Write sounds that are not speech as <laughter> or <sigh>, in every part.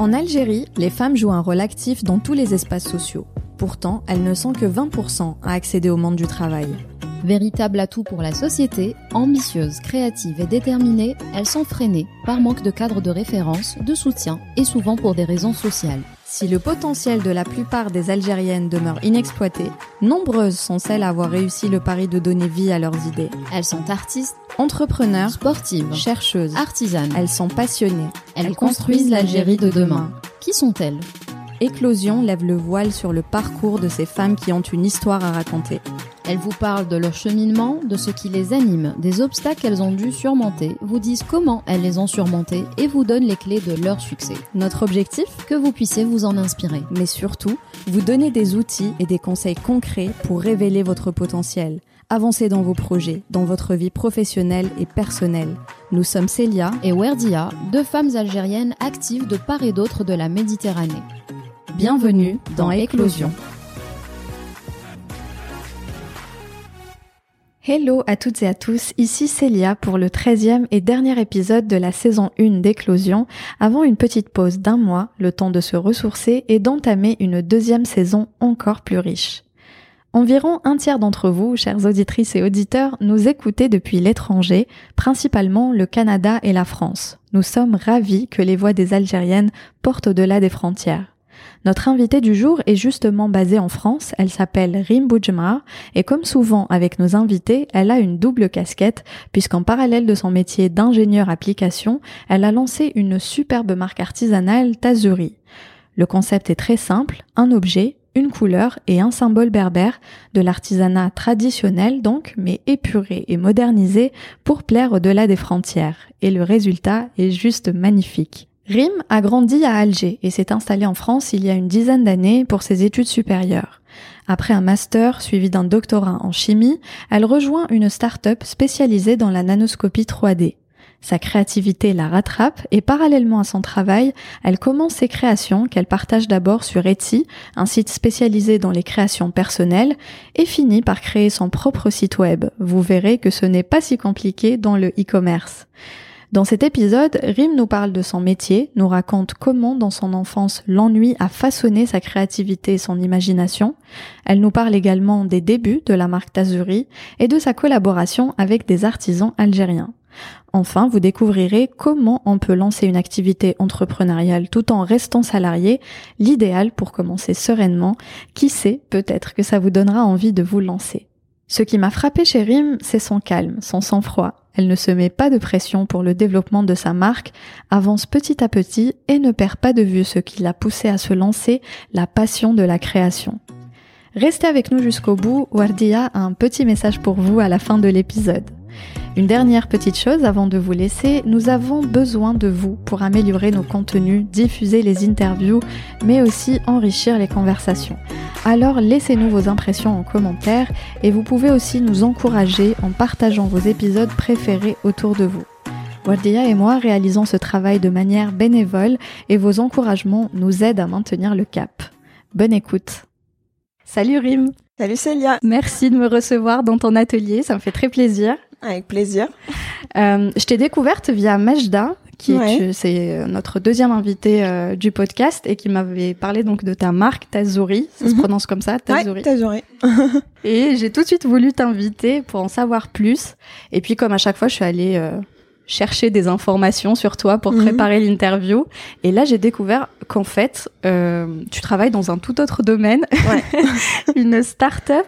En Algérie, les femmes jouent un rôle actif dans tous les espaces sociaux. Pourtant, elles ne sont que 20% à accéder au monde du travail. Véritable atout pour la société, ambitieuses, créatives et déterminées, elles sont freinées par manque de cadre de référence, de soutien et souvent pour des raisons sociales. Si le potentiel de la plupart des Algériennes demeure inexploité, nombreuses sont celles à avoir réussi le pari de donner vie à leurs idées. Elles sont artistes, Entrepreneurs, sportives, chercheuses, artisanes. elles sont passionnées. Elles construisent l'Algérie de demain. Qui sont-elles? Éclosion lève le voile sur le parcours de ces femmes qui ont une histoire à raconter. Elles vous parlent de leur cheminement, de ce qui les anime, des obstacles qu'elles ont dû surmonter, vous disent comment elles les ont surmontés et vous donnent les clés de leur succès. Notre objectif Que vous puissiez vous en inspirer. mais surtout, vous donner des outils et des conseils concrets pour révéler votre potentiel, avancer dans vos projets, dans votre vie professionnelle et personnelle. Nous sommes Célia. Et Werdia, deux femmes algériennes actives de part et d'autre de la Méditerranée. Bienvenue dans Éclosion. Hello à toutes et à tous, ici Célia pour le 13e et dernier épisode de la saison 1 d'Éclosion, avant une petite pause d'un mois, le temps de se ressourcer et d'entamer une deuxième saison encore plus riche. Environ un tiers d'entre vous, chères auditrices et auditeurs, nous écoutez depuis l'étranger, principalement le Canada et la France. Nous sommes ravis que les voix des Algériennes portent au-delà des frontières. Notre invitée du jour est justement basée en France, elle s'appelle Rim Boujmar et comme souvent avec nos invités, elle a une double casquette puisqu'en parallèle de son métier d'ingénieur application, elle a lancé une superbe marque artisanale Tazuri. Le concept est très simple, un objet, une couleur et un symbole berbère, de l'artisanat traditionnel donc, mais épuré et modernisé pour plaire au-delà des frontières. Et le résultat est juste magnifique. Rim a grandi à Alger et s'est installée en France il y a une dizaine d'années pour ses études supérieures. Après un master suivi d'un doctorat en chimie, elle rejoint une start-up spécialisée dans la nanoscopie 3D. Sa créativité la rattrape et parallèlement à son travail, elle commence ses créations qu'elle partage d'abord sur Etsy, un site spécialisé dans les créations personnelles, et finit par créer son propre site web. Vous verrez que ce n'est pas si compliqué dans le e-commerce. Dans cet épisode, Rim nous parle de son métier, nous raconte comment dans son enfance l'ennui a façonné sa créativité et son imagination. Elle nous parle également des débuts de la marque Tazuri et de sa collaboration avec des artisans algériens. Enfin, vous découvrirez comment on peut lancer une activité entrepreneuriale tout en restant salarié, l'idéal pour commencer sereinement. Qui sait, peut-être que ça vous donnera envie de vous lancer. Ce qui m'a frappé chez Rim, c'est son calme, son sang-froid. Elle ne se met pas de pression pour le développement de sa marque, avance petit à petit et ne perd pas de vue ce qui l'a poussé à se lancer, la passion de la création. Restez avec nous jusqu'au bout, Wardia a un petit message pour vous à la fin de l'épisode. Une dernière petite chose avant de vous laisser, nous avons besoin de vous pour améliorer nos contenus, diffuser les interviews, mais aussi enrichir les conversations. Alors laissez-nous vos impressions en commentaire et vous pouvez aussi nous encourager en partageant vos épisodes préférés autour de vous. Wardia et moi réalisons ce travail de manière bénévole et vos encouragements nous aident à maintenir le cap. Bonne écoute. Salut Rim, Salut Célia, merci de me recevoir dans ton atelier, ça me fait très plaisir. Avec plaisir. Euh, je t'ai découverte via Majda, qui Ouais. est, c'est euh, notre deuxième invité euh, du podcast et qui m'avait parlé donc de ta marque Tazuri, ça se Mhm. prononce comme ça, Tazuri. Ouais, Tazuri. <laughs> Et j'ai tout de suite voulu t'inviter pour en savoir plus. Et puis comme à chaque fois, je suis allée euh, chercher des informations sur toi pour Mhm. préparer l'interview. Et là, j'ai découvert qu'en fait, euh, tu travailles dans un tout autre domaine, Ouais. <laughs> une start-up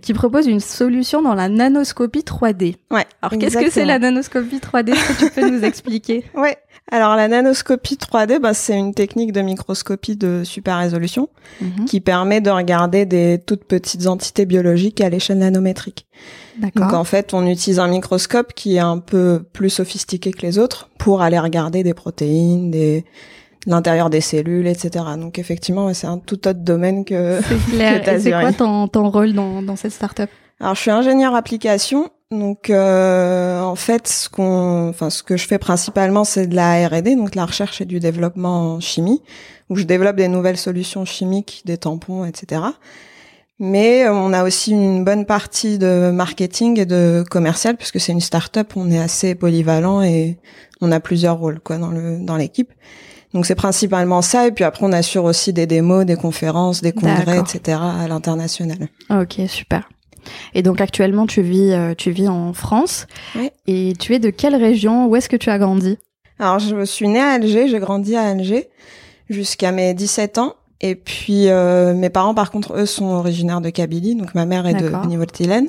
qui propose une solution dans la nanoscopie 3D. Ouais. Alors qu'est-ce que c'est la nanoscopie 3D Est-ce que tu peux nous <laughs> expliquer? Ouais. Alors la nanoscopie 3D, bah, c'est une technique de microscopie de super résolution Mhm. qui permet de regarder des toutes petites entités biologiques à l'échelle nanométrique. Donc en fait, on utilise un microscope qui est un peu plus sophistiqué que les autres pour aller regarder des protéines, des l'intérieur des cellules, etc. Donc effectivement, c'est un tout autre domaine que C'est <laughs> clair. c'est quoi ton, ton rôle dans, dans cette start-up? Alors, je suis ingénieur application. Donc, euh, en fait, ce qu'on, enfin, ce que je fais principalement, c'est de la R&D, donc de la recherche et du développement en chimie, où je développe des nouvelles solutions chimiques, des tampons, etc. Mais euh, on a aussi une bonne partie de marketing et de commercial, puisque c'est une start-up, on est assez polyvalent et on a plusieurs rôles, quoi, dans le, dans l'équipe. Donc c'est principalement ça, et puis après on assure aussi des démos, des conférences, des congrès, etc. à l'international. Ok, super. Et donc actuellement, tu vis, euh, tu vis en France. Oui. Et tu es de quelle région? Où est-ce que tu as grandi? Alors je suis née à Alger, j'ai grandi à Alger jusqu'à mes 17 ans. Et puis euh, mes parents par contre eux sont originaires de Kabylie, donc ma mère est de. Beni-Voltilen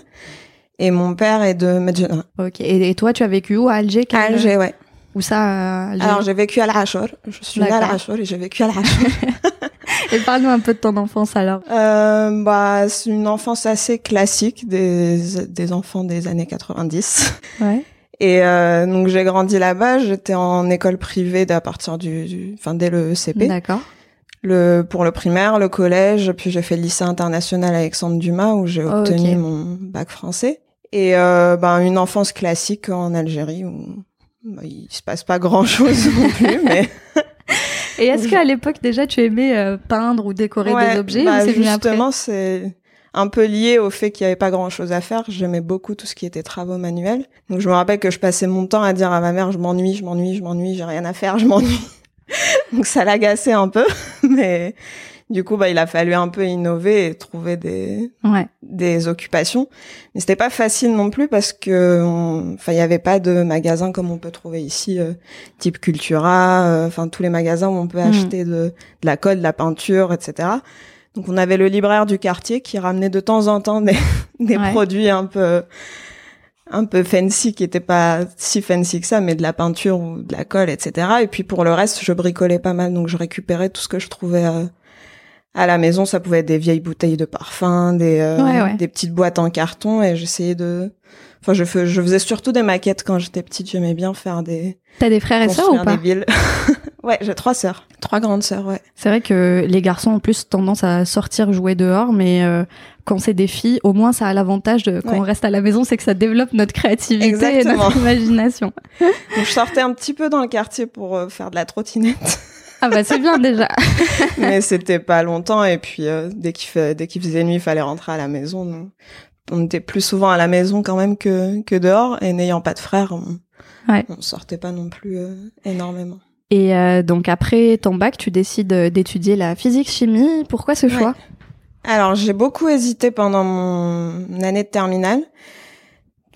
et mon père est de Medjana. Ok. Et, et toi, tu as vécu où à Alger? À Alger, ouais. Où ça Alger Alors j'ai vécu à l'Arachor, je suis née à l'Arachor et j'ai vécu à l'Arachor. <laughs> Et parle-nous un peu de ton enfance alors. euh, bah c'est une enfance assez classique des des enfants des années 90. Ouais. Et euh, donc j'ai grandi là-bas, j'étais en école privée à partir du, du enfin dès le CP. D'accord. le pour le primaire, le collège, puis j'ai fait le lycée international Alexandre Dumas où j'ai Oh, obtenu mon bac français et euh, ben une enfance classique en Algérie où bah, il se passe pas grand chose non plus <laughs> mais Et est-ce qu'à l'époque déjà tu aimais euh, peindre ou décorer Ouais, des objets bah, ou justement c'est un peu lié au fait qu'il y avait pas grand chose à faire. J'aimais beaucoup tout ce qui était travaux manuels. Donc je me rappelle que je passais mon temps à dire à ma mère je m'ennuie, je m'ennuie, je m'ennuie, j'ai rien à faire, je m'ennuie. <laughs> Donc ça l'agaçait un peu, <laughs> mais du coup bah il a fallu un peu innover et trouver des Ouais. des occupations. Mais c'était pas facile non plus parce que enfin il y avait pas de magasins comme on peut trouver ici euh, type Cultura, euh, enfin tous les magasins où on peut Mhm. acheter de, de la colle, de la peinture, etc. Donc on avait le libraire du quartier qui ramenait de temps en temps des, <laughs> des Ouais. produits un peu un peu fancy qui étaient pas si fancy que ça, mais de la peinture ou de la colle, etc. Et puis pour le reste, je bricolais pas mal, donc je récupérais tout ce que je trouvais euh, à la maison. Ça pouvait être des vieilles bouteilles de parfum, des euh, Ouais, ouais. des petites boîtes en carton, et j'essayais de. Enfin, je, fais, je faisais surtout des maquettes quand j'étais petite. J'aimais bien faire des T'as des frères et sœurs ou pas des villes. <laughs> ouais, j'ai trois sœurs, trois grandes sœurs, ouais. C'est vrai que les garçons ont plus tendance à sortir jouer dehors, mais euh, quand c'est des filles, au moins ça a l'avantage de quand Ouais. on reste à la maison, c'est que ça développe notre créativité et notre imagination. <laughs> Donc je sortais un petit peu dans le quartier pour euh, faire de la trottinette. Ah bah c'est bien déjà. <laughs> mais c'était pas longtemps et puis euh, dès qu'il fait, dès qu'il faisait nuit il fallait rentrer à la maison donc on était plus souvent à la maison quand même que que dehors et n'ayant pas de frères on, Ouais. on sortait pas non plus euh, énormément Et euh, donc après ton bac, tu décides d'étudier la physique-chimie. Pourquoi ce Ouais. choix? Alors j'ai beaucoup hésité pendant mon année de terminale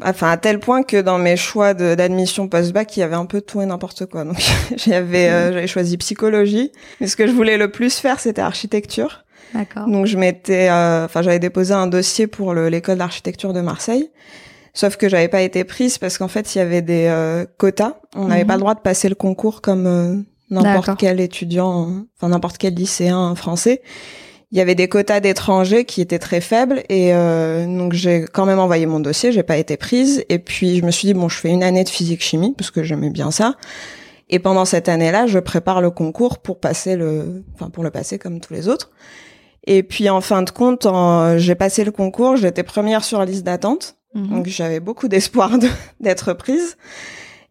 enfin à tel point que dans mes choix d'admission post-bac il y avait un peu tout et n'importe quoi donc <laughs> j'avais euh, j'avais choisi psychologie mais ce que je voulais le plus faire c'était architecture D'accord. Donc je m'étais, euh, enfin j'avais déposé un dossier pour le- l'école d'architecture de Marseille, sauf que j'avais pas été prise parce qu'en fait il y avait des euh, quotas. On n'avait Mhm. pas le droit de passer le concours comme euh, n'importe quel étudiant, enfin n'importe quel lycéen français. Il y avait des quotas d'étrangers qui étaient très faibles et euh, donc j'ai quand même envoyé mon dossier, j'ai pas été prise et puis je me suis dit bon je fais une année de physique chimie parce que j'aimais bien ça. Et pendant cette année-là, je prépare le concours pour passer le, enfin pour le passer comme tous les autres. Et puis en fin de compte, j'ai passé le concours, j'étais première sur la liste d'attente, Mhm. donc j'avais beaucoup d'espoir de- d'être prise.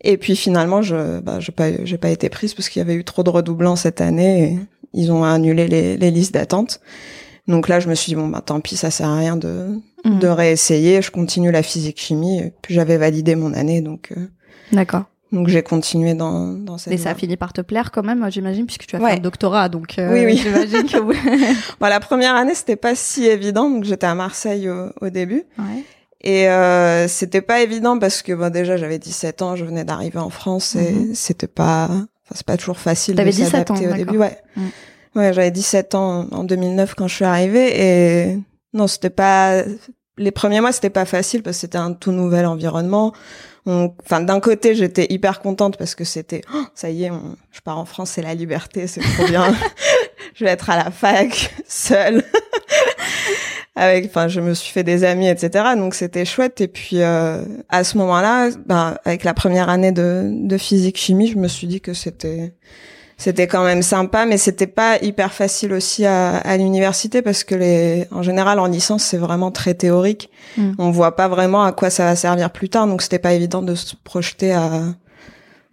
Et puis finalement, je bah, j'ai pas j'ai pas été prise parce qu'il y avait eu trop de redoublants cette année. Et ils ont annulé les, les listes d'attente. Donc là, je me suis dit bon bah tant pis, ça sert à rien de Mhm. de réessayer. Je continue la physique chimie. Et puis j'avais validé mon année, donc euh, D'accord. donc j'ai continué dans dans cette. Et ça a fini par te plaire quand même, j'imagine, puisque tu as fait un doctorat, donc euh, Oui, oui. j'imagine que. <laughs> Bon, la première année, c'était pas si évident. Donc j'étais à Marseille au, au début. ouais. Et euh, c'était pas évident parce que bon, déjà j'avais 17 ans, je venais d'arriver en France et Mhm. c'était pas, c'est pas toujours facile T'avais de 17 s'adapter ans, au d'accord. début. Ouais, Mhm. ouais, j'avais 17 ans en 2009 quand je suis arrivée et non, c'était pas les premiers mois, c'était pas facile parce que c'était un tout nouvel environnement. On- Enfin, d'un côté, j'étais hyper contente parce que c'était, oh, ça y est, on- je pars en France, c'est la liberté, c'est trop bien. <laughs> je vais être à la fac, seule. Avec, enfin, je me suis fait des amis, etc. Donc c'était chouette. Et puis à ce moment-là, ben, avec la première année de, de physique chimie, je me suis dit que c'était c'était quand même sympa, mais c'était pas hyper facile aussi à, à l'université parce que les, en général, en licence, c'est vraiment très théorique. Mm. On voit pas vraiment à quoi ça va servir plus tard, donc c'était pas évident de se projeter à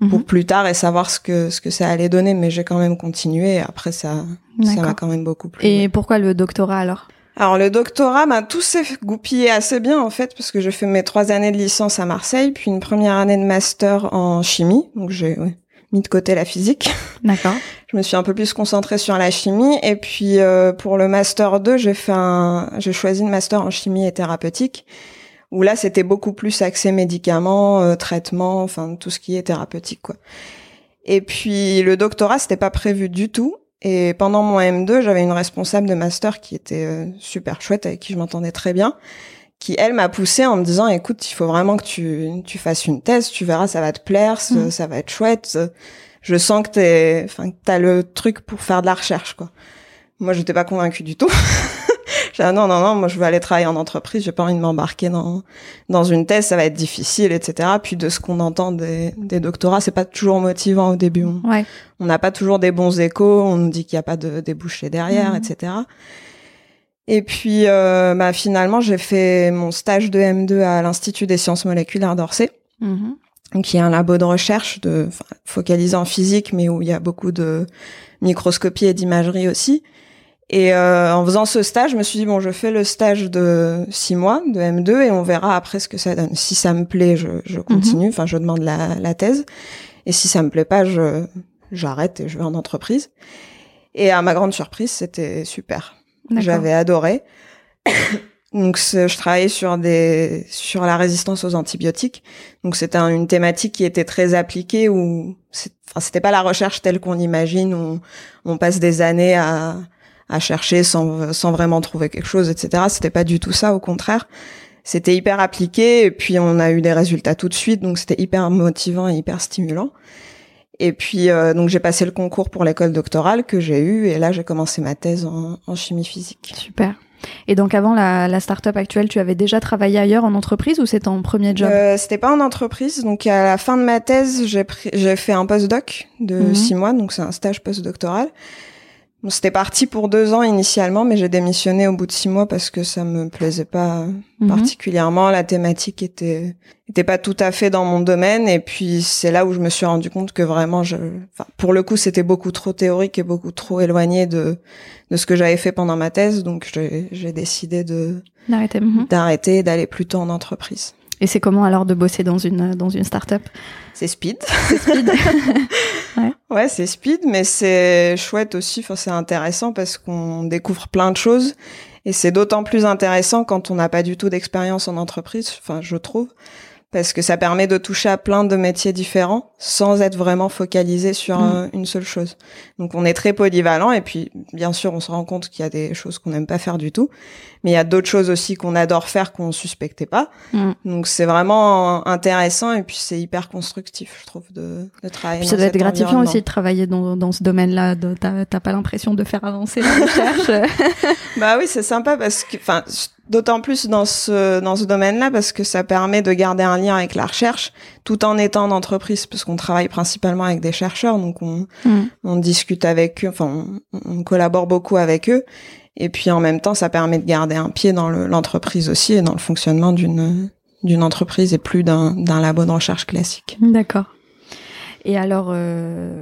pour Mhm. plus tard et savoir ce que ce que ça allait donner. Mais j'ai quand même continué. Et après, ça ça m'a quand même beaucoup plu. Et pourquoi le doctorat alors? Alors le doctorat, bah, tout s'est goupillé assez bien en fait parce que j'ai fait mes trois années de licence à Marseille, puis une première année de master en chimie. Donc j'ai ouais, mis de côté la physique. <laughs> D'accord. je me suis un peu plus concentrée sur la chimie. Et puis euh, pour le master 2, j'ai fait un, j'ai choisi une master en chimie et thérapeutique, où là c'était beaucoup plus axé médicaments, euh, traitements, enfin tout ce qui est thérapeutique quoi. Et puis le doctorat c'était pas prévu du tout. Et pendant mon M2, j'avais une responsable de master qui était euh, super chouette, avec qui je m'entendais très bien, qui elle m'a poussé en me disant écoute, il faut vraiment que tu tu fasses une thèse, tu verras, ça va te plaire, ça, Mm. ça va être chouette. Je sens que t'es, enfin, t'as le truc pour faire de la recherche, quoi. Moi, j'étais pas convaincue du tout. <laughs> Ah non, non, non, moi, je veux aller travailler en entreprise, j'ai pas envie de m'embarquer dans, dans une thèse, ça va être difficile, etc. Puis de ce qu'on entend des, des doctorats, c'est pas toujours motivant au début. On Ouais. on n'a pas toujours des bons échos, on nous dit qu'il n'y a pas de débouchés derrière, Mhm. etc. Et puis, euh, bah, finalement, j'ai fait mon stage de M2 à l'Institut des sciences moléculaires d'Orsay, Mhm. qui est un labo de recherche de, focalisé en physique, mais où il y a beaucoup de microscopie et d'imagerie aussi. Et euh, en faisant ce stage, je me suis dit bon, je fais le stage de six mois de M2 et on verra après ce que ça donne. Si ça me plaît, je, je continue. Enfin, je demande la, la thèse. Et si ça me plaît pas, je j'arrête et je vais en entreprise. Et à ma grande surprise, c'était super. J'avais adoré. <coughs> Donc je travaillais sur des sur la résistance aux antibiotiques. Donc c'était un- une thématique qui était très appliquée où enfin c'était pas la recherche telle qu'on l'imagine où on passe des années à à chercher sans sans vraiment trouver quelque chose etc. C'était pas du tout ça au contraire. C'était hyper appliqué et puis on a eu des résultats tout de suite donc c'était hyper motivant et hyper stimulant. Et puis euh, donc j'ai passé le concours pour l'école doctorale que j'ai eu et là j'ai commencé ma thèse en, en chimie physique. Super. Et donc avant la, la start-up actuelle, tu avais déjà travaillé ailleurs en entreprise ou c'était ton premier job? Euh, c'était pas en entreprise, donc à la fin de ma thèse, j'ai pris- j'ai fait un postdoc de Mhm. six mois, donc c'est un stage postdoctoral. Bon, c'était parti pour deux ans initialement, mais j'ai démissionné au bout de six mois parce que ça me plaisait pas Mhm. particulièrement. La thématique était était pas tout à fait dans mon domaine, et puis c'est là où je me suis rendu compte que vraiment, je, enfin, pour le coup, c'était beaucoup trop théorique et beaucoup trop éloigné de de ce que j'avais fait pendant ma thèse, donc j'ai décidé de D'arrêter. Mhm. d'arrêter et d'aller plutôt en entreprise. Et c'est comment alors de bosser dans une dans une start-up C'est speed. speed. <laughs> Ouais, c'est speed, mais c'est chouette aussi. Enfin, c'est intéressant parce qu'on découvre plein de choses. Et c'est d'autant plus intéressant quand on n'a pas du tout d'expérience en entreprise, enfin, je trouve. Parce que ça permet de toucher à plein de métiers différents sans être vraiment focalisé sur Mm. euh, une seule chose. Donc on est très polyvalent et puis bien sûr on se rend compte qu'il y a des choses qu'on n'aime pas faire du tout, mais il y a d'autres choses aussi qu'on adore faire qu'on suspectait pas. Mm. Donc c'est vraiment intéressant et puis c'est hyper constructif, je trouve, de, de travailler. Puis ça dans doit être gratifiant aussi de travailler dans, dans ce domaine-là. t'as pas l'impression de faire avancer la recherche. <laughs> Bah oui, c'est sympa parce que, enfin, d'autant plus dans ce dans ce domaine-là parce que ça permet de garder un lien avec la recherche tout en étant en entreprise parce qu'on travaille principalement avec des chercheurs, donc on Mm. on discute avec eux, enfin on, on collabore beaucoup avec eux. Et puis en même temps, ça permet de garder un pied dans le- l'entreprise aussi et dans le fonctionnement d'une d'une entreprise et plus d'un d'un labo de recherche classique. D'accord. Et alors, euh,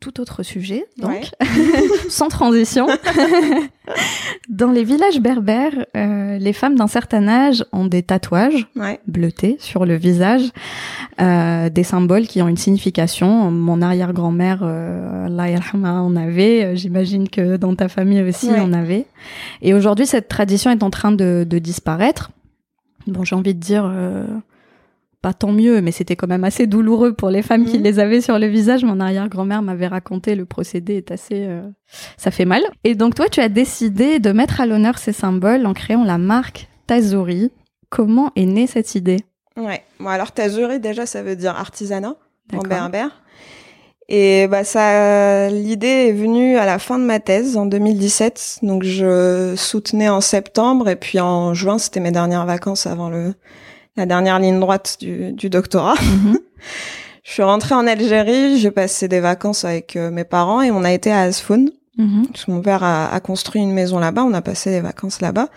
tout autre sujet, donc, Ouais. <laughs> sans transition. <laughs> <laughs> Dans les villages berbères, euh, les femmes d'un certain âge ont des tatouages Ouais. bleutés sur le visage, euh, des symboles qui ont une signification. Mon arrière-grand-mère, euh, en avait. Euh, J'imagine que dans ta famille aussi, Ouais. on avait. Et aujourd'hui, cette tradition est en train de, de disparaître. Bon, j'ai envie de dire, euh, pas tant mieux, mais c'était quand même assez douloureux pour les femmes qui Mhm. les avaient sur le visage. Mon arrière-grand-mère m'avait raconté le procédé est assez, euh, ça fait mal. Et donc toi, tu as décidé de mettre à l'honneur ces symboles en créant la marque Tazuri. Comment est née cette idée? Ouais. Bon alors tazuri déjà ça veut dire artisanat en berbère. Et bah ça, l'idée est venue à la fin de ma thèse en 2017. Donc je soutenais en septembre et puis en juin c'était mes dernières vacances avant le la dernière ligne droite du, du doctorat. Mhm. <laughs> Je suis rentrée en Algérie, j'ai passé des vacances avec euh, mes parents et on a été à Asfoun. Mhm. Mon père a, a construit une maison là-bas, on a passé des vacances là-bas.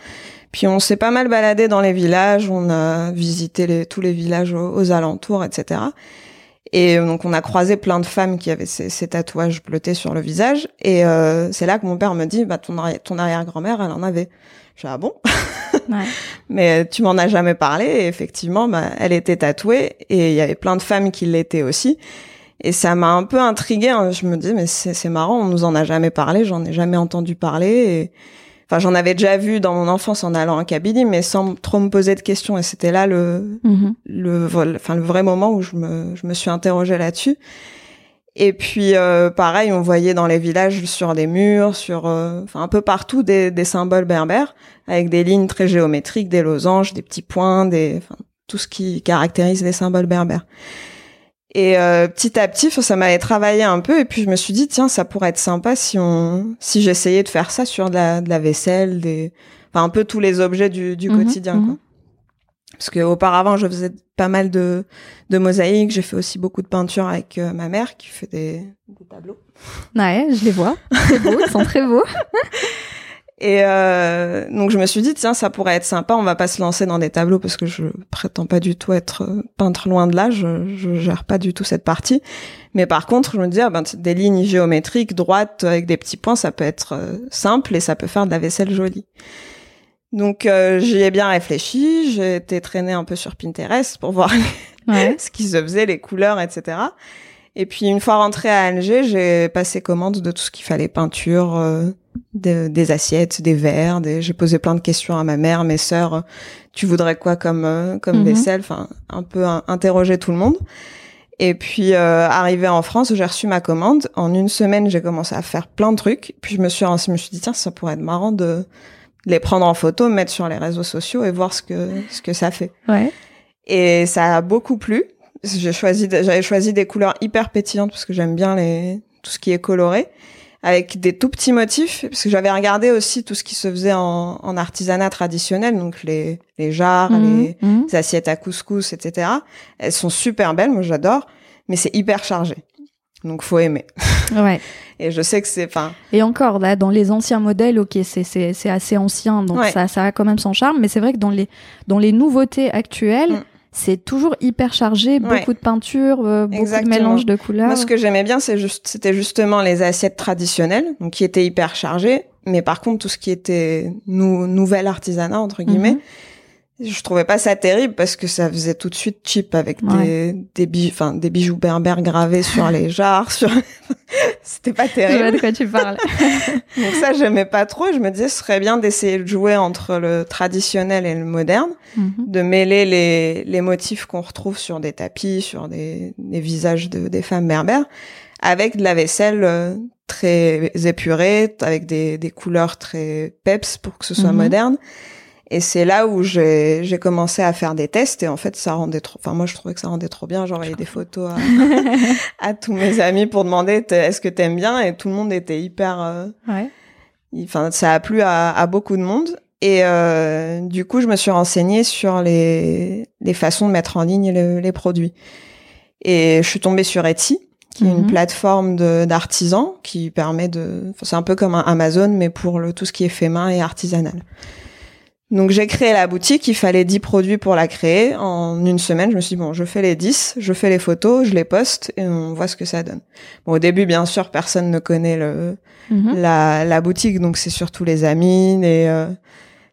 Puis on s'est pas mal baladé dans les villages, on a visité les, tous les villages aux, aux alentours, etc. Et donc on a croisé plein de femmes qui avaient ces, ces tatouages bleutés sur le visage. Et euh, c'est là que mon père me dit, bah ton, arri- ton arrière-grand-mère, elle en avait. Je dis ah bon? <laughs> Ouais. <laughs> Mais tu m'en as jamais parlé. Et effectivement, bah, elle était tatouée et il y avait plein de femmes qui l'étaient aussi. Et ça m'a un peu intriguée. hein. Je me dis, mais c'est marrant, on nous en a jamais parlé, j'en ai jamais entendu parler. Et... Enfin, j'en avais déjà vu dans mon enfance en allant en Kabylie, mais sans trop me poser de questions. Et c'était là le, Mhm. le, enfin, le vrai moment où je me, je me suis interrogée là-dessus. Et puis, euh, pareil, on voyait dans les villages sur des murs, sur, euh, enfin, un peu partout des, des symboles berbères avec des lignes très géométriques, des losanges, des petits points, des, enfin, tout ce qui caractérise les symboles berbères. Et euh, petit à petit, ça m'avait travaillé un peu, et puis je me suis dit tiens, ça pourrait être sympa si on, si j'essayais de faire ça sur de la, de la vaisselle, des, enfin un peu tous les objets du, du Mhm, quotidien. mhm. Quoi. Parce que auparavant, je faisais pas mal de, de mosaïques. J'ai fait aussi beaucoup de peinture avec euh, ma mère qui fait des, des tableaux. Ouais, je les vois. <laughs> C'est beau, ils sont très beaux. <laughs> Et euh, donc je me suis dit tiens ça pourrait être sympa on va pas se lancer dans des tableaux parce que je prétends pas du tout être euh, peintre loin de là je, je gère pas du tout cette partie mais par contre je me dis ah ben des lignes géométriques droites avec des petits points ça peut être euh, simple et ça peut faire de la vaisselle jolie donc euh, j'y ai bien réfléchi j'ai été traîner un peu sur Pinterest pour voir Ouais. <laughs> ce qui se faisait, les couleurs, etc. Et puis une fois rentrée à Alger, j'ai passé commande de tout ce qu'il fallait, peinture, euh, de- des assiettes, des verres. Des... J'ai posé plein de questions à ma mère, mes sœurs. euh, Tu voudrais quoi comme euh, comme Mhm. vaisselle? Enfin, un peu in- interroger tout le monde. Et puis euh, arrivé en France, j'ai reçu ma commande. En une semaine, j'ai commencé à faire plein de trucs. Puis je me suis je me suis dit tiens, ça pourrait être marrant de les prendre en photo, mettre sur les réseaux sociaux et voir ce que ce que ça fait. Ouais. Et ça a beaucoup plu. J'ai choisi, j'avais choisi des couleurs hyper pétillantes parce que j'aime bien les, tout ce qui est coloré, avec des tout petits motifs. Parce que j'avais regardé aussi tout ce qui se faisait en, en artisanat traditionnel, donc les, les jarres, Mhm, les, mhm. les assiettes à couscous, etc. Elles sont super belles, moi j'adore, mais c'est hyper chargé. Donc faut aimer. Ouais. <laughs> Et je sais que c'est, enfin, Et encore, là, dans les anciens modèles, ok, c'est, c'est, c'est assez ancien, donc Ouais. ça, ça a quand même son charme. Mais c'est vrai que dans les, dans les nouveautés actuelles, Mm. c'est toujours hyper chargé, Ouais. beaucoup de peinture, euh, beaucoup Exactement. de mélange de couleurs. Moi, ce que j'aimais bien, c'est juste, c'était justement les assiettes traditionnelles, donc qui étaient hyper chargées. Mais par contre, tout ce qui était nou nouvel artisanat entre guillemets, Mhm. Je trouvais pas ça terrible parce que ça faisait tout de suite cheap avec des des bijoux, enfin des bijoux berbères gravés sur les <laughs> jarres, sur. <laughs> c'était pas Je vois terrible. de quoi tu parles. <laughs> Donc ça, j'aimais pas trop. Je me disais, ce serait bien d'essayer de jouer entre le traditionnel et le moderne Mhm. de mêler les, les motifs qu'on retrouve sur des tapis, sur des, des visages de, des femmes berbères, avec de la vaisselle euh, très épurée, avec des, des couleurs très peps pour que ce soit Mhm. moderne. Et c'est là où j'ai j'ai commencé à faire des tests et en fait ça rendait trop. Enfin moi je trouvais que ça rendait trop bien. J'envoyais des photos à, <laughs> à tous mes amis pour demander est-ce que t'aimes bien? Et tout le monde était hyper. euh, Ouais. Enfin, ça a plu à, à beaucoup de monde. Et euh, du coup, je me suis renseignée sur les, les façons de mettre en ligne le- les produits. Et je suis tombée sur Etsy, qui est une Mhm. plateforme d'artisans qui permet de... c'est un peu comme un Amazon, mais pour le, tout ce qui est fait main et artisanal. Donc j'ai créé la boutique, il fallait 10 produits pour la créer. En une semaine, je me suis dit, bon, je fais les 10, je fais les photos, je les poste et on voit ce que ça donne. Bon, au début, bien sûr, personne ne connaît le, Mhm. la, la boutique, donc c'est surtout les amis, les, euh,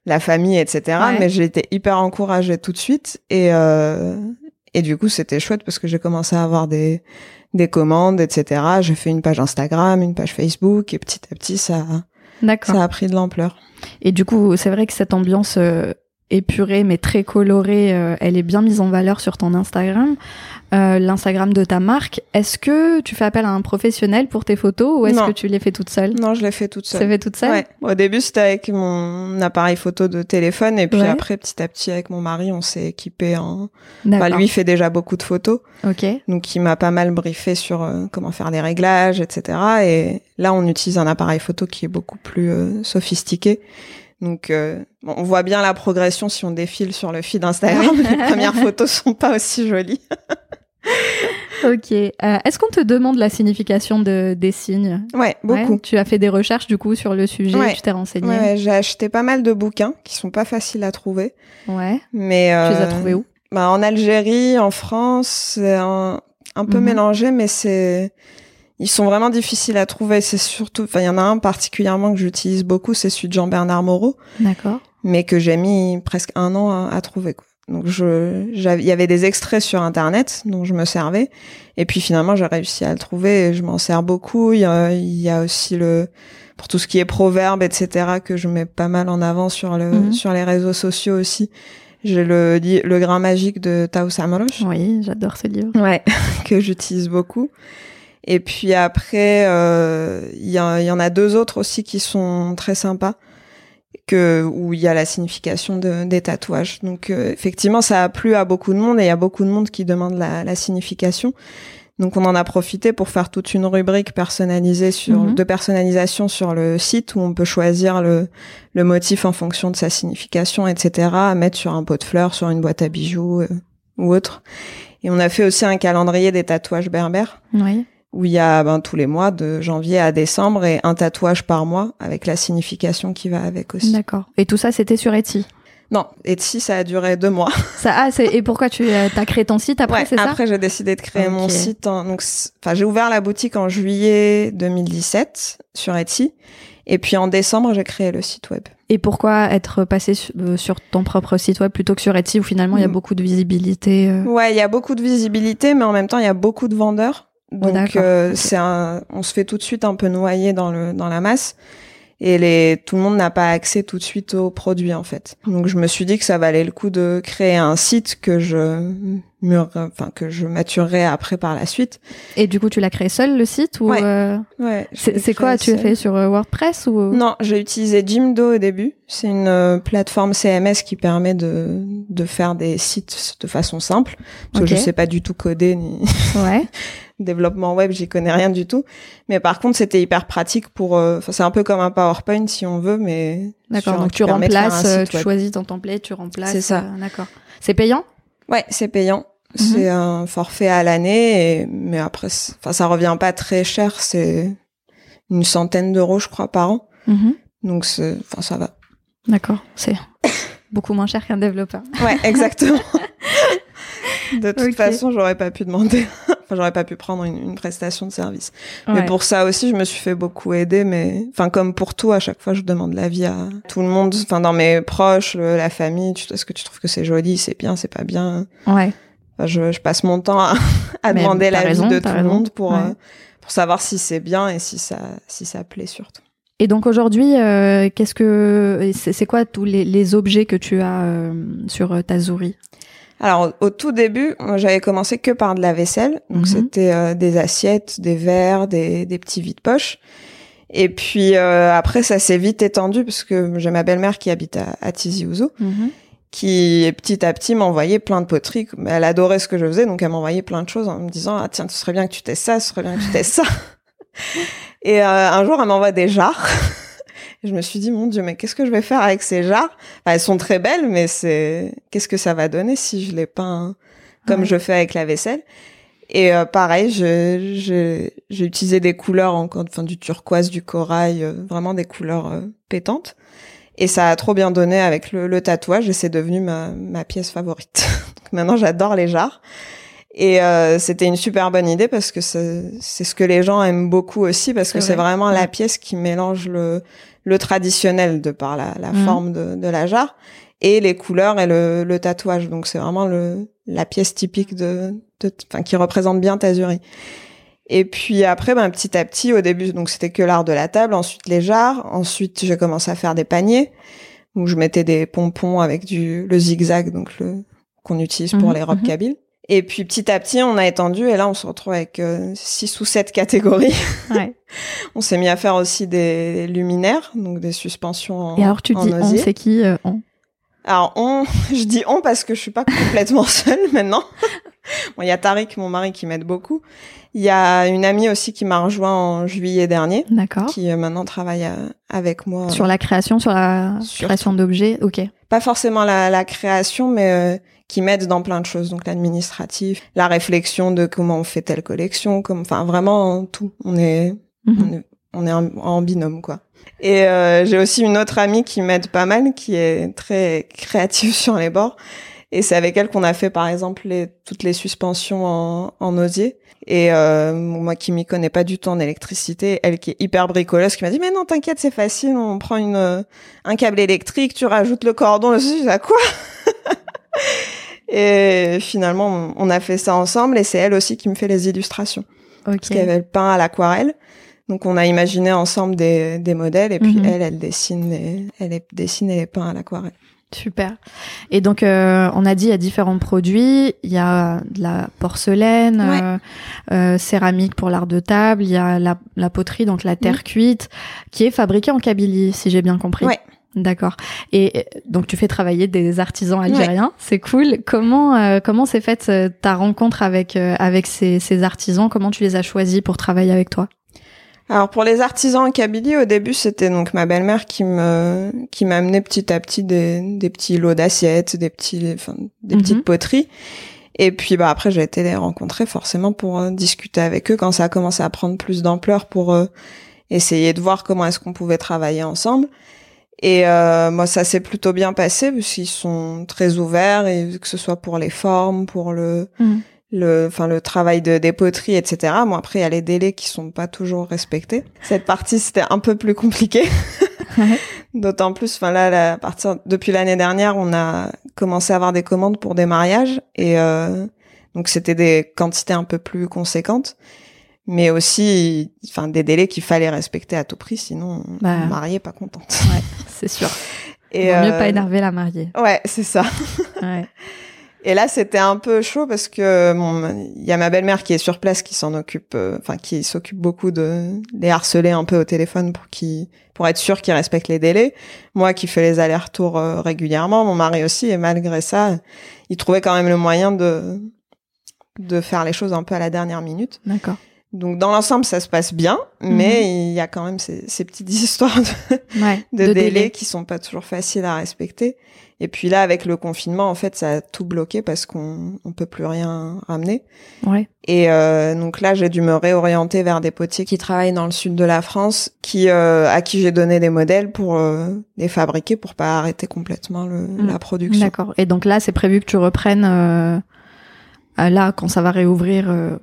la famille, etc. Ouais. Mais j'ai été hyper encouragée tout de suite et euh, et du coup c'était chouette parce que j'ai commencé à avoir des des commandes, etc. J'ai fait une page Instagram, une page Facebook et petit à petit ça D'accord. ça a pris de l'ampleur. Et du coup, c'est vrai que cette ambiance euh, épurée mais très colorée, euh, elle est bien mise en valeur sur ton Instagram, euh, l'Instagram de ta marque. Est-ce que tu fais appel à un professionnel pour tes photos ou est-ce que tu les fais toute seule Non, je l'ai fait toute seule. fait toute seule Ouais. Au début, c'était avec mon appareil photo de téléphone et puis Ouais. après, petit à petit, avec mon mari, on s'est équipé en. Enfin, lui il fait déjà beaucoup de photos. Ok. Donc il m'a pas mal briefé sur euh, comment faire des réglages, etc. Et là on utilise un appareil photo qui est beaucoup plus euh, sophistiqué. Donc euh, bon, on voit bien la progression si on défile sur le feed Instagram. <laughs> Les premières photos sont pas aussi jolies. <laughs> Ok. Euh, Est-ce qu'on te demande la signification de, des signes? Ouais, beaucoup. Ouais, Tu as fait des recherches du coup sur le sujet, Ouais. tu t'es renseigné. Ouais, j'ai acheté pas mal de bouquins qui sont pas faciles à trouver. Ouais. Mais Tu les as euh, trouvés où? bah, En Algérie, en France, c'est un, un peu Mhm. mélangé, mais c'est ils sont vraiment difficiles à trouver. C'est surtout, enfin, il y en a un particulièrement que j'utilise beaucoup, c'est celui de Jean-Bernard Moreau, D'accord. mais que j'ai mis presque un an à, à trouver. Quoi. Donc je, il y avait des extraits sur internet dont je me servais, et puis finalement j'ai réussi à le trouver et je m'en sers beaucoup. Il y a, il y a aussi le pour tout ce qui est proverbes, etc. que je mets pas mal en avant sur le Mhm. sur les réseaux sociaux aussi. J'ai le le grain magique de Tao Samalosh. Oui, j'adore ce livre. Ouais, <laughs> que j'utilise beaucoup. Et puis après, euh, il y, en- il y en a deux autres aussi qui sont très sympas, que où il y a la signification de, des tatouages. Donc euh, effectivement, ça a plu à beaucoup de monde et il y a beaucoup de monde qui demande la, la signification. Donc on en a profité pour faire toute une rubrique personnalisée sur Mhm. de personnalisation sur le site où on peut choisir le, le motif en fonction de sa signification, etc. à mettre sur un pot de fleurs, sur une boîte à bijoux euh, ou autre. Et on a fait aussi un calendrier des tatouages berbères Oui. Où il y a ben, tous les mois de janvier à décembre et un tatouage par mois avec la signification qui va avec aussi. D'accord. Et tout ça, c'était sur Etsy? Non, Etsy ça a duré deux mois. <laughs> Ça, ah, et pourquoi tu as créé ton site après, Ouais, c'est ça? après j'ai décidé de créer mon site. en- donc, enfin j'ai ouvert la boutique en juillet 2017 sur Etsy et puis en décembre j'ai créé le site web. Et pourquoi être passé su- euh, sur ton propre site web plutôt que sur Etsy où finalement il y a Mm. beaucoup de visibilité euh, Ouais, il y a beaucoup de visibilité, mais en même temps il y a beaucoup de vendeurs. Donc euh, c'est un, on se fait tout de suite un peu noyer dans le dans la masse. Et les, tout le monde n'a pas accès tout de suite aux produits en fait. Donc je me suis dit que ça valait le coup de créer un site que je mûr, enfin que je maturerai après par la suite. Et du coup, tu l'as créé seul le site ou Ouais. euh, Ouais. c'est, quoi Tu l'as fait sur euh, WordPress ou Non, j'ai utilisé Jimdo au début. C'est une euh, plateforme CMS qui permet de de faire des sites de façon simple. Parce Ok. que je sais pas du tout coder ni Ouais. <laughs> développement web, j'y connais rien du tout. Mais par contre, c'était hyper pratique pour. euh, c'est un peu comme un PowerPoint si on veut, mais D'accord. Donc tu remplaces, euh, tu web. choisis ton template, tu remplaces. C'est ça. euh, d'accord. C'est payant? Ouais, c'est payant. Mhm. C'est un forfait à l'année, mais après, enfin, ça revient pas très cher. C'est une centaine d'euros, je crois, par an. Mhm. Donc, c'est, enfin, ça va. D'accord. C'est <coughs> beaucoup moins cher qu'un développeur. Ouais, exactement. <laughs> de toute Ok. façon, j'aurais pas pu demander. Enfin, j'aurais pas pu prendre une, une prestation de service. Mais pour ça aussi, je me suis fait beaucoup aider. Mais enfin, comme pour tout, à chaque fois, je demande l'avis à tout le monde. Enfin, dans mes proches, la famille. Est-ce que tu trouves que c'est joli, c'est bien, c'est pas bien? Ouais. Enfin, je, je passe mon temps à, <laughs> à demander l'avis de tout le monde pour Ouais. euh, pour savoir si c'est bien et si ça si ça plaît surtout. Et donc aujourd'hui, euh, qu'est-ce que c'est, quoi tous les, les objets que tu as euh, sur ta Zouri Alors au, tout début, j'avais commencé que par de la vaisselle, donc Mhm. c'était euh, des assiettes, des verres, des, des petits vides-poches. Et puis euh, après, ça s'est vite étendu parce que j'ai ma belle-mère qui habite à, à Tizi Ouzou, qui petit à petit m'envoyait plein de poteries. Elle adorait ce que je faisais, donc elle m'envoyait plein de choses en me disant ah tiens, ce serait bien que tu testes ça, ce serait bien que tu testes ça. Et euh, un jour, elle m'envoie des jarres. Et je me suis dit mon dieu, mais qu'est-ce que je vais faire avec ces jarres? Enfin, Elles sont très belles, mais c'est qu'est-ce que ça va donner si je les peins comme Ouais. je fais avec la vaisselle? Et euh, pareil, j'ai utilisé des couleurs encore, enfin du turquoise, du corail, euh, vraiment des couleurs euh, pétantes. Et ça a trop bien donné avec le, le tatouage et c'est devenu ma, ma pièce favorite. <laughs> Donc maintenant, j'adore les jarres. Et euh, c'était une super bonne idée parce que c'est c'est ce que les gens aiment beaucoup aussi parce que C'est c'est vrai. vraiment Ouais. la pièce qui mélange le, le traditionnel de par la, la Mhm. forme de, de la jarre et les couleurs et le, le tatouage. Donc c'est vraiment le, la pièce typique de, enfin qui représente bien Tazuri. Et puis après, ben, petit à petit, au début, donc c'était que l'art de la table, ensuite les jarres, ensuite j'ai commencé à faire des paniers où je mettais des pompons avec du le zigzag, donc le qu'on utilise pour Mhm, les robes mhm. kabyles. Et puis petit à petit, on a étendu et là, on se retrouve avec euh, six ou sept catégories. <laughs> Ouais. <laughs> On s'est mis à faire aussi des luminaires, donc des suspensions en, Et alors tu dis on, osier. c'est qui euh, on? Alors on, <laughs> je dis on parce que je suis pas complètement seule maintenant. Bon, il y a Tariq, mon mari, qui m'aide beaucoup. Il y a une amie aussi qui m'a rejoint en juillet dernier, D'accord. qui euh, maintenant travaille euh, avec moi. Sur la création, sur la Sur création d'objets, ok. Pas forcément la, la création, mais euh, qui m'aide dans plein de choses, donc l'administratif, la réflexion de comment on fait telle collection, comme, enfin vraiment tout. On est, Mhm. on est, on est en, en binôme quoi. Et euh, j'ai aussi une autre amie qui m'aide pas mal, qui est très créative <laughs> sur les bords. Et c'est avec elle qu'on a fait par exemple les, toutes les suspensions en, en osier. Et euh, moi qui m'y connais pas du tout en électricité, elle qui est hyper bricoleuse, qui m'a dit mais non t'inquiète c'est facile, on prend une un câble électrique, tu rajoutes le cordon, je dis à quoi <laughs> Et finalement, on a fait ça ensemble et c'est elle aussi qui me fait les illustrations. Parce qu'elle peint à l'aquarelle. Donc on a imaginé ensemble des, des modèles et puis Mhm. elle, elle dessine les, elle est- dessine et les peint à l'aquarelle. Super. Et donc, euh, on a dit il y a différents produits. Il y a de la porcelaine, Ouais. euh, euh, céramique pour l'art de table. Il y a la, la poterie, donc la terre cuite, qui est fabriquée en Kabylie, si j'ai bien compris. Ouais. D'accord. Et donc, tu fais travailler des artisans algériens. C'est cool. Comment euh, comment s'est faite euh, ta rencontre avec euh, avec ces, ces artisans? Comment tu les as choisis pour travailler avec toi? Alors pour les artisans en Kabylie, au début c'était donc ma belle-mère qui me qui m'amenait petit à petit des, des petits lots d'assiettes, des petits enfin des Mhm. petites poteries. Et puis bah après j'ai été les rencontrer forcément pour euh, discuter avec eux quand ça a commencé à prendre plus d'ampleur pour euh, essayer de voir comment est-ce qu'on pouvait travailler ensemble. Et euh, moi ça s'est plutôt bien passé parce qu'ils sont très ouverts et que ce soit pour les formes, pour le Mhm. le enfin le travail de des poteries etc bon après il y a les délais qui sont pas toujours respectés. Cette partie c'était un peu plus compliqué. <laughs> D'autant plus enfin là, là, à partir depuis l'année dernière on a commencé à avoir des commandes pour des mariages et euh, donc c'était des quantités un peu plus conséquentes mais aussi enfin des délais qu'il fallait respecter à tout prix sinon Bah. mariée pas contente Ouais, c'est sûr. <laughs> et Vaut mieux euh, pas énerver la mariée. ouais c'est ça <laughs> Ouais. Et là, c'était un peu chaud parce que bon, il y a ma belle-mère qui est sur place, qui s'en occupe, euh, enfin qui s'occupe beaucoup de les harceler un peu au téléphone pour qui, pour être sûr qu'ils respectent les délais. Moi, qui fais les allers-retours euh, régulièrement, mon mari aussi, et malgré ça, il trouvait quand même le moyen de de faire les choses un peu à la dernière minute. D'accord. Donc dans l'ensemble, ça se passe bien, mais il y a quand même ces, ces petites <laughs> histoires de, Ouais. de, délais qui sont pas toujours faciles à respecter. Et puis là, avec le confinement, en fait, ça a tout bloqué parce qu'on on peut plus rien ramener. Ouais. Et euh, donc là, j'ai dû me réorienter vers des potiers qui travaillent dans le sud de la France, qui euh, à qui j'ai donné des modèles pour euh, les fabriquer pour pas arrêter complètement le, Mm. la production. D'accord. Et donc là, c'est prévu que tu reprennes euh, là quand ça va réouvrir euh,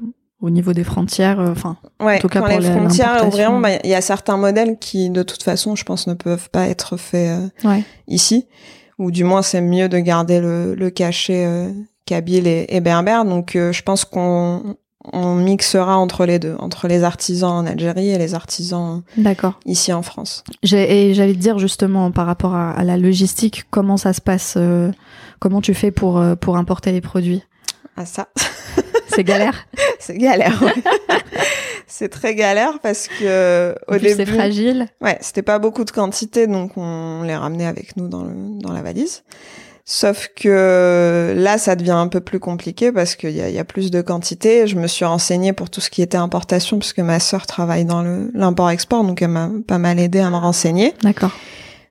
au niveau des frontières. euh, Enfin, Ouais, tout cas quand pour les frontières bah, il y a certains modèles qui, de toute façon, je pense, ne peuvent pas être faits euh, ouais. ici, ou du moins c'est mieux de garder le, le cachet euh, kabyle et, et berbère. Donc euh, je pense qu'on on mixera entre les deux, entre les artisans en Algérie et les artisans ici en France. Et j'allais te dire justement par rapport à, à la logistique, comment ça se passe Comment tu fais pour pour importer les produits? Ah ça, <laughs> C'est galère. <laughs> c'est galère. ouais. <laughs> c'est très galère parce que au plus, c'est début, fragile. Ouais, c'était pas beaucoup de quantité, donc on les ramenait avec nous dans, le, dans la valise. Sauf que là, ça devient un peu plus compliqué parce qu'il y a, y a plus de quantité. Je me suis renseignée pour tout ce qui était importation puisque ma sœur travaille dans le- l'import-export, donc elle m'a pas mal aidé à me renseigner. D'accord.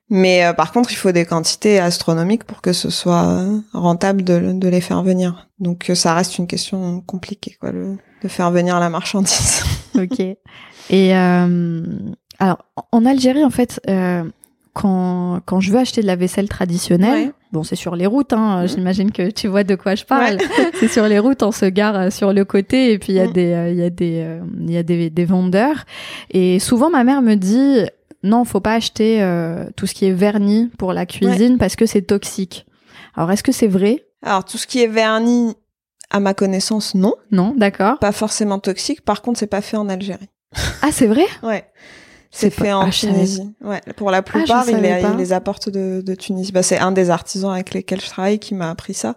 Mais euh, par contre, il faut des quantités astronomiques pour que ce soit rentable de, de les faire venir. Donc euh, ça reste une question compliquée, quoi, le- de faire venir la marchandise. <laughs> Ok. Et euh, alors, en Algérie, en fait, euh, quand, quand je veux acheter de la vaisselle traditionnelle, Ouais. bon, c'est sur les routes, hein, Mhm. j'imagine que tu vois de quoi je parle. Ouais. <laughs> c'est sur les routes, on se gare euh, sur le côté et puis il y a Mhm. des, euh, il y a des, il y a des, des vendeurs. Et souvent, ma mère me dit, non, faut pas acheter euh, tout ce qui est vernis pour la cuisine parce que c'est toxique. Alors, est-ce que c'est vrai? Alors tout ce qui est vernis, à ma connaissance, non. Non, d'accord. pas forcément toxique. Par contre, c'est pas fait en Algérie. Ah, c'est vrai? Ouais. C'est fait pas- en ah, Tunisie. Ouais. Pour la plupart, je il, les, il les apporte de, de Tunisie. Bah, c'est un des artisans avec lesquels je travaille qui m'a appris ça.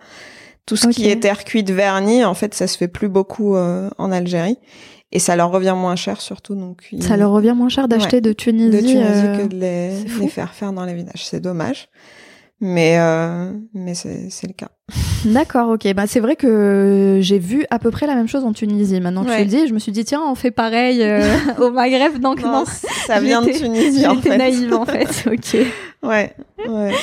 Tout ce qui est terre cuite vernis, en fait, ça se fait plus beaucoup euh, en Algérie. Et ça leur revient moins cher, surtout. Donc, ils- Ça leur revient moins cher d'acheter de Tunisie. de Tunisie euh, que de les, faire faire dans les villages. C'est dommage. Mais, euh, mais c'est le cas. <laughs> D'accord, ok. Bah, c'est vrai que j'ai vu à peu près la même chose en Tunisie. Maintenant que tu le dis, je me suis dit, tiens, on fait pareil euh, <laughs> au Maghreb. Donc, non, ça vient de Tunisie, en fait. naïve, en fait. <laughs> ok. Ouais, ouais.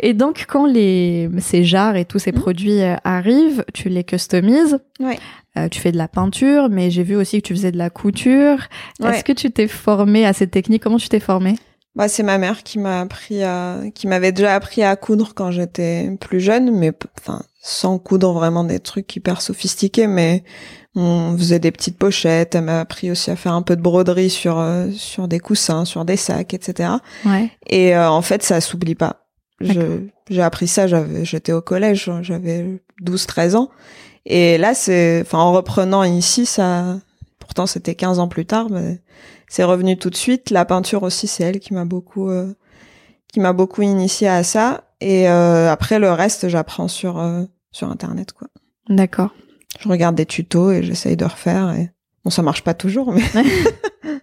Et donc, quand les, ces jarres et tous ces Mhm. produits euh, arrivent, tu les customises. Ouais. Euh, tu fais de la peinture, mais j'ai vu aussi que tu faisais de la couture. Ouais. Est-ce que tu t'es formée à cette technique? Comment tu t'es formée? Bah, c'est ma mère qui m'a appris à, qui m'avait déjà appris à coudre quand j'étais plus jeune, mais enfin sans coudre vraiment des trucs hyper sophistiqués, mais on faisait des petites pochettes. Elle m'a appris aussi à faire un peu de broderie sur euh, sur des coussins, sur des sacs, etc. Ouais. Et euh, en fait, ça s'oublie pas. J'ai appris ça, j'avais j'étais au collège, j'avais 12-13 ans. Et là, c'est, enfin, en reprenant ici, ça, pourtant c'était 15 ans plus tard, mais c'est revenu tout de suite. La peinture aussi, c'est elle qui m'a beaucoup, euh, qui m'a beaucoup initié à ça. Et euh, après, le reste, j'apprends sur, euh, sur Internet, quoi. D'accord. Je regarde des tutos et j'essaye de refaire. Et bon, ça marche pas toujours, mais. <laughs>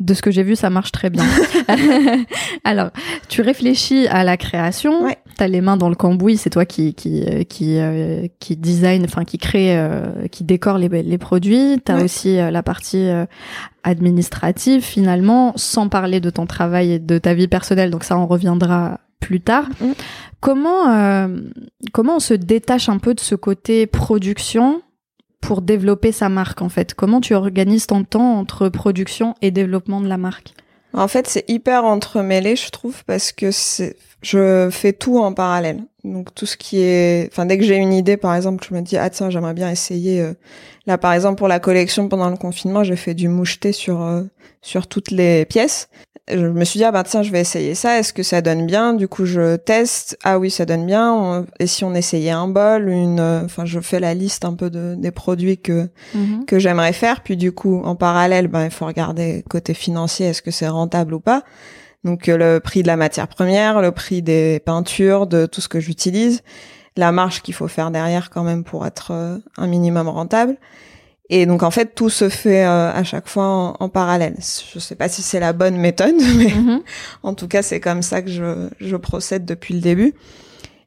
de ce que j'ai vu, ça marche très bien. <laughs> Alors, tu réfléchis à la création. Ouais. T'as les mains dans le cambouis, c'est toi qui qui euh, qui euh, qui design, enfin qui crée, euh, qui décore les, les produits. T'as Ouais. aussi euh, la partie euh, administrative finalement, sans parler de ton travail et de ta vie personnelle. Donc ça, on reviendra plus tard. Mhm. Comment euh, comment on se détache un peu de ce côté production pour développer sa marque en fait Comment tu organises ton temps entre production et développement de la marque? En fait, c'est hyper entremêlé, je trouve, parce que c'est, je fais tout en parallèle. Donc tout ce qui est, enfin dès que j'ai une idée, par exemple, je me dis ah tiens j'aimerais bien essayer. euh, Là, par exemple, pour la collection pendant le confinement, j'ai fait du moucheté sur euh, sur toutes les pièces. Je me suis dit ah bah tiens je vais essayer ça. Est-ce que ça donne bien? Du coup je teste. Ah oui ça donne bien. On- Et si on essayait un bol, une, euh, enfin je fais la liste un peu de des produits que que j'aimerais faire. Puis du coup, en parallèle, ben, il faut regarder côté financier, est-ce que c'est rentable ou pas. Donc euh, le prix de la matière première, le prix des peintures, de tout ce que j'utilise, la marge qu'il faut faire derrière quand même pour être euh, un minimum rentable. Et donc en fait, tout se fait euh, à chaque fois en, en parallèle. Je sais pas si c'est la bonne méthode, <laughs> mais Mhm. en tout cas, c'est comme ça que je, je procède depuis le début.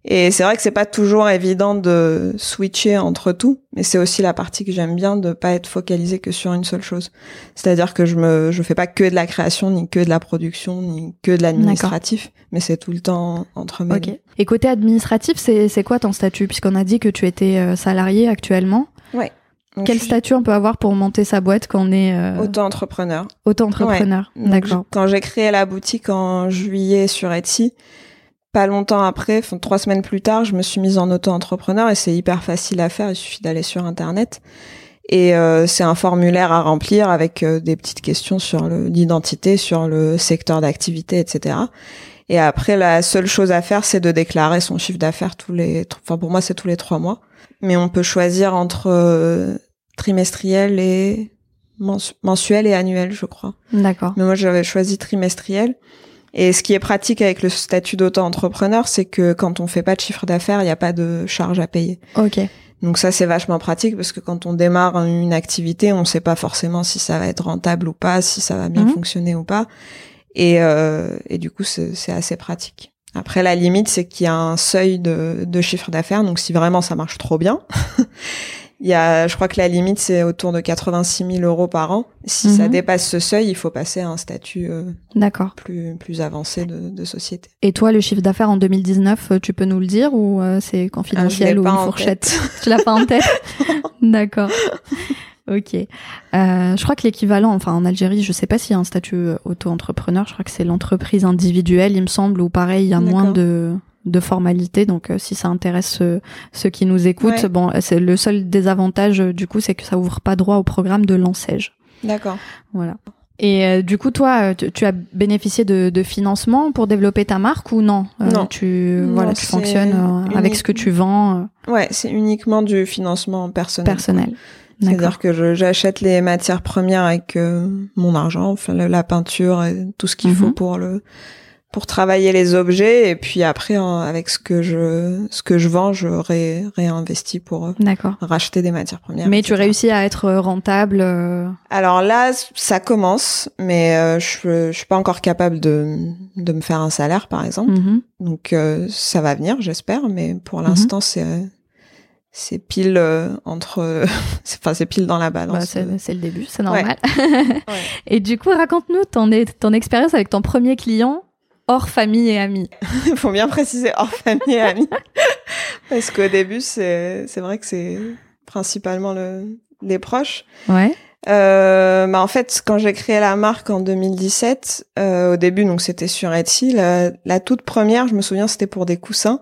Et c'est vrai que c'est pas toujours évident de switcher entre tout, mais c'est aussi la partie que j'aime bien de pas être focalisé que sur une seule chose. C'est-à-dire que je me, je fais pas que de la création, ni que de la production, ni que de l'administratif, mais c'est tout le temps entre mes Ok. Et côté administratif, c'est c'est quoi ton statut? Puisqu'on a dit que tu étais euh, salarié actuellement. Donc, Quel statut on peut avoir pour monter sa boîte quand on est euh, auto-entrepreneur. auto-entrepreneur D'accord. Quand j'ai créé la boutique en juillet sur Etsy, pas longtemps après, enfin trois semaines plus tard, je me suis mise en auto-entrepreneur et c'est hyper facile à faire. Il suffit d'aller sur internet et euh, c'est un formulaire à remplir avec euh, des petites questions sur l'identité, sur le secteur d'activité, etc. Et après, la seule chose à faire, c'est de déclarer son chiffre d'affaires tous les, enfin pour moi, c'est tous les trois mois. Mais on peut choisir entre euh, trimestriel et mensu- mensuel et annuel, je crois. D'accord. Mais moi, j'avais choisi trimestriel. Et ce qui est pratique avec le statut d'auto-entrepreneur, c'est que quand on fait pas de chiffre d'affaires, il n'y a pas de charge à payer. Ok. Donc ça, c'est vachement pratique parce que quand on démarre une activité, on sait pas forcément si ça va être rentable ou pas, si ça va bien Mhm. fonctionner ou pas. Et, euh, et du coup, c'est assez pratique. Après, la limite, c'est qu'il y a un seuil de, de chiffre d'affaires. Donc, si vraiment ça marche trop bien, <laughs> il y a, je crois que la limite, c'est autour de 86 000 euros par an. Si ça Mhm. dépasse ce seuil, il faut passer à un statut euh, D'accord. plus, plus avancé de, de société. Et toi, le chiffre d'affaires en 2019, euh, tu peux nous le dire ou euh, c'est confidentiel Ah, l'ai ou une en fourchette? <laughs> Tu l'as pas en tête? <laughs> D'accord. Ok. Euh, je crois que l'équivalent, enfin en Algérie, je sais pas s'il y a un statut euh, auto-entrepreneur. Je crois que c'est l'entreprise individuelle, il me semble, où pareil, il y a moins de de formalités. Donc, euh, si ça intéresse euh, ceux qui nous écoutent, Ouais. bon, c'est le seul désavantage euh, du coup, c'est que ça ouvre pas droit au programme de l'enseigne. D'accord. Voilà. Et euh, du coup, toi, tu, tu as bénéficié de, de financement pour développer ta marque ou non? Non. Tu Non, voilà, tu fonctionnes avec ce que tu vends Ouais, c'est uniquement du financement personnel. personnel. C'est-à-dire que j'achète les matières premières avec euh, mon argent, enfin le- la peinture et tout ce qu'il Mhm. faut pour le pour travailler les objets et puis après avec ce que je ce que je vends, je ré, réinvestis pour euh, racheter des matières premières. Mais tu réussis à être euh, rentable. euh, Alors là, ça commence, mais euh, je je suis pas encore capable de de me faire un salaire par exemple. mhm. Donc euh, ça va venir, j'espère, mais pour Mhm. l'instant c'est pile euh, entre <laughs> c'est- enfin c'est pile dans la balance. Bah, c'est c'est le début, c'est normal. <laughs> Ouais. Et du coup, raconte-nous ton, expérience avec ton premier client hors famille et amis. Il faut bien préciser hors famille et amis. <laughs> Parce qu'au début, c'est, c'est vrai que c'est principalement le, les proches. Ouais. Euh, bah en fait, quand j'ai créé la marque en 2017, euh, au début, donc c'était sur Etsy. La, la toute première, je me souviens, c'était pour des coussins.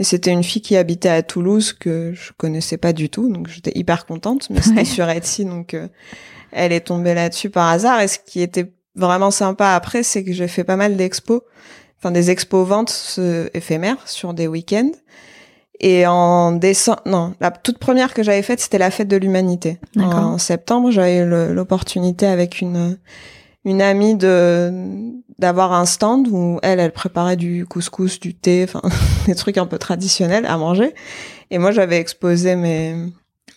Et c'était une fille qui habitait à Toulouse que je connaissais pas du tout, donc j'étais hyper contente. Mais c'était Ouais. sur Etsy, donc euh, elle est tombée là-dessus par hasard. Et ce qui était vraiment sympa après, c'est que j'ai fait pas mal d'expos, enfin des expos ventes euh, éphémères sur des week-ends. Et en décembre, non, la toute première que j'avais faite, c'était la fête de l'humanité. En septembre, j'avais eu l'opportunité avec une une amie de d'avoir un stand où elle, elle préparait du couscous, du thé, enfin <laughs> des trucs un peu traditionnels à manger. Et moi, j'avais exposé mes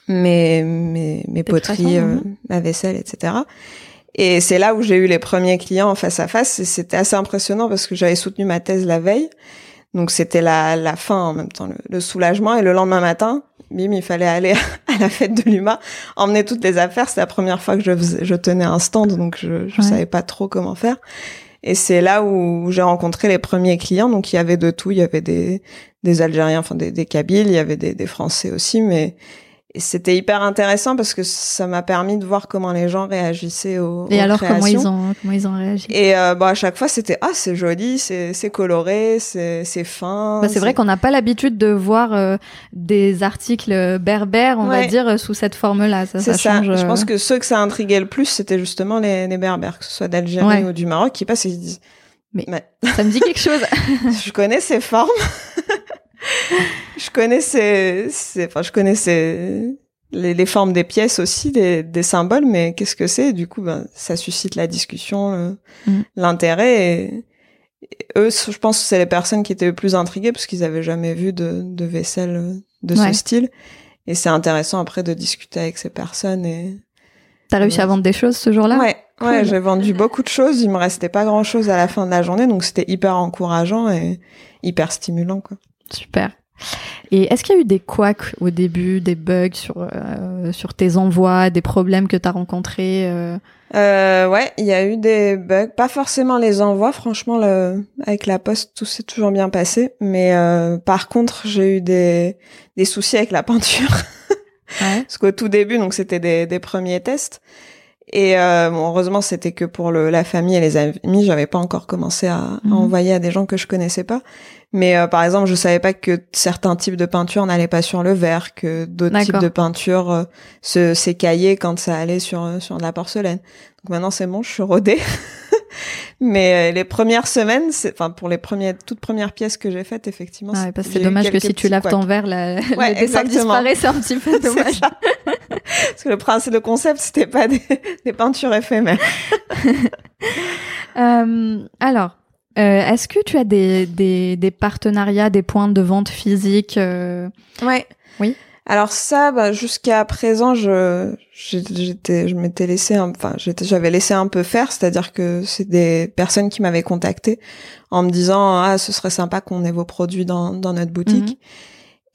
mes mes, mes poteries, euh, ma vaisselle, etc. Et c'est là où j'ai eu les premiers clients face à face. Et c'était assez impressionnant parce que j'avais soutenu ma thèse la veille. Donc c'était la, la fin en même temps, le, soulagement. Et le lendemain matin, bim, il fallait aller <laughs> à la fête de l'UMA, emmener toutes les affaires. C'était la première fois que je, je tenais un stand, donc je, je savais pas trop comment faire. Et c'est là où j'ai rencontré les premiers clients. Donc il y avait de tout. Il y avait des, des Algériens, enfin des, des Kabyles, il y avait des, des Français aussi, mais c'était hyper intéressant parce que ça m'a permis de voir comment les gens réagissaient aux, Et alors créations. comment ils ont comment ils ont réagi? Et euh, bah à chaque fois c'était ah c'est joli, c'est c'est coloré, c'est c'est fin. Bah, c'est vrai qu'on n'a pas l'habitude de voir euh, des articles berbères, on va dire sous cette forme-là. Ça, ça, ça. Change, Je pense euh, que ceux que ça intriguait le plus, c'était justement les, les berbères, que ce soit d'Algérie ou du Maroc, qui passent et ils disent mais, ça me dit quelque chose. <laughs> je connais ces formes je connaissais, enfin, je connaissais les, les, formes des pièces aussi, des, des symboles, mais qu'est-ce que c'est? Du coup, ben, ça suscite la discussion, mm. l'intérêt. Et, eux, je pense que c'est les personnes qui étaient le plus intriguées parce qu'ils avaient jamais vu de, de vaisselle de ce style. Et c'est intéressant après de discuter avec ces personnes. Et t'as réussi à vendre des choses ce jour-là? Ouais, ouais, j'ai vendu beaucoup de choses. Il me restait pas grand-chose à la fin de la journée, donc c'était hyper encourageant et hyper stimulant, quoi. Super. Et est-ce qu'il y a eu des couacs au début, des bugs sur euh, sur tes envois, des problèmes que tu as rencontrés euh... Euh, Ouais, il y a eu des bugs, pas forcément les envois. Franchement, le, avec la poste, tout s'est toujours bien passé. Mais euh, par contre, j'ai eu des des soucis avec la peinture. ouais. <laughs> Parce qu'au tout début, donc c'était des, des premiers tests. Et euh, bon, heureusement, c'était que pour le, la famille et les amis. J'avais pas encore commencé à, à, mhm. envoyer à des gens que je connaissais pas. Mais euh, par exemple, je savais pas que certains types de peinture n'allaient pas sur le verre, que d'autres types de peinture euh, se s'écaillaient quand ça allait sur euh, sur de la porcelaine. Donc maintenant, c'est bon, je suis rodée. <laughs> Mais les premières semaines, enfin pour les premières toutes premières pièces que j'ai faites, effectivement, ouais, c'est dommage que si tu laves ton verre, la, <laughs> ouais, le dessin disparaît, c'est un petit peu <laughs> dommage. Parce que le principe, le concept, c'était pas des, <laughs> des peintures éphémères. <laughs> euh, alors, euh, Est-ce que tu as des, des, des, partenariats, des points de vente physiques euh... Ouais. Oui. Alors ça, bah, jusqu'à présent, je j'étais, je m'étais laissé, enfin, j'avais laissé un peu faire, c'est-à-dire que c'est des personnes qui m'avaient contacté en me disant ah ce serait sympa qu'on ait vos produits dans dans notre boutique. Mhm.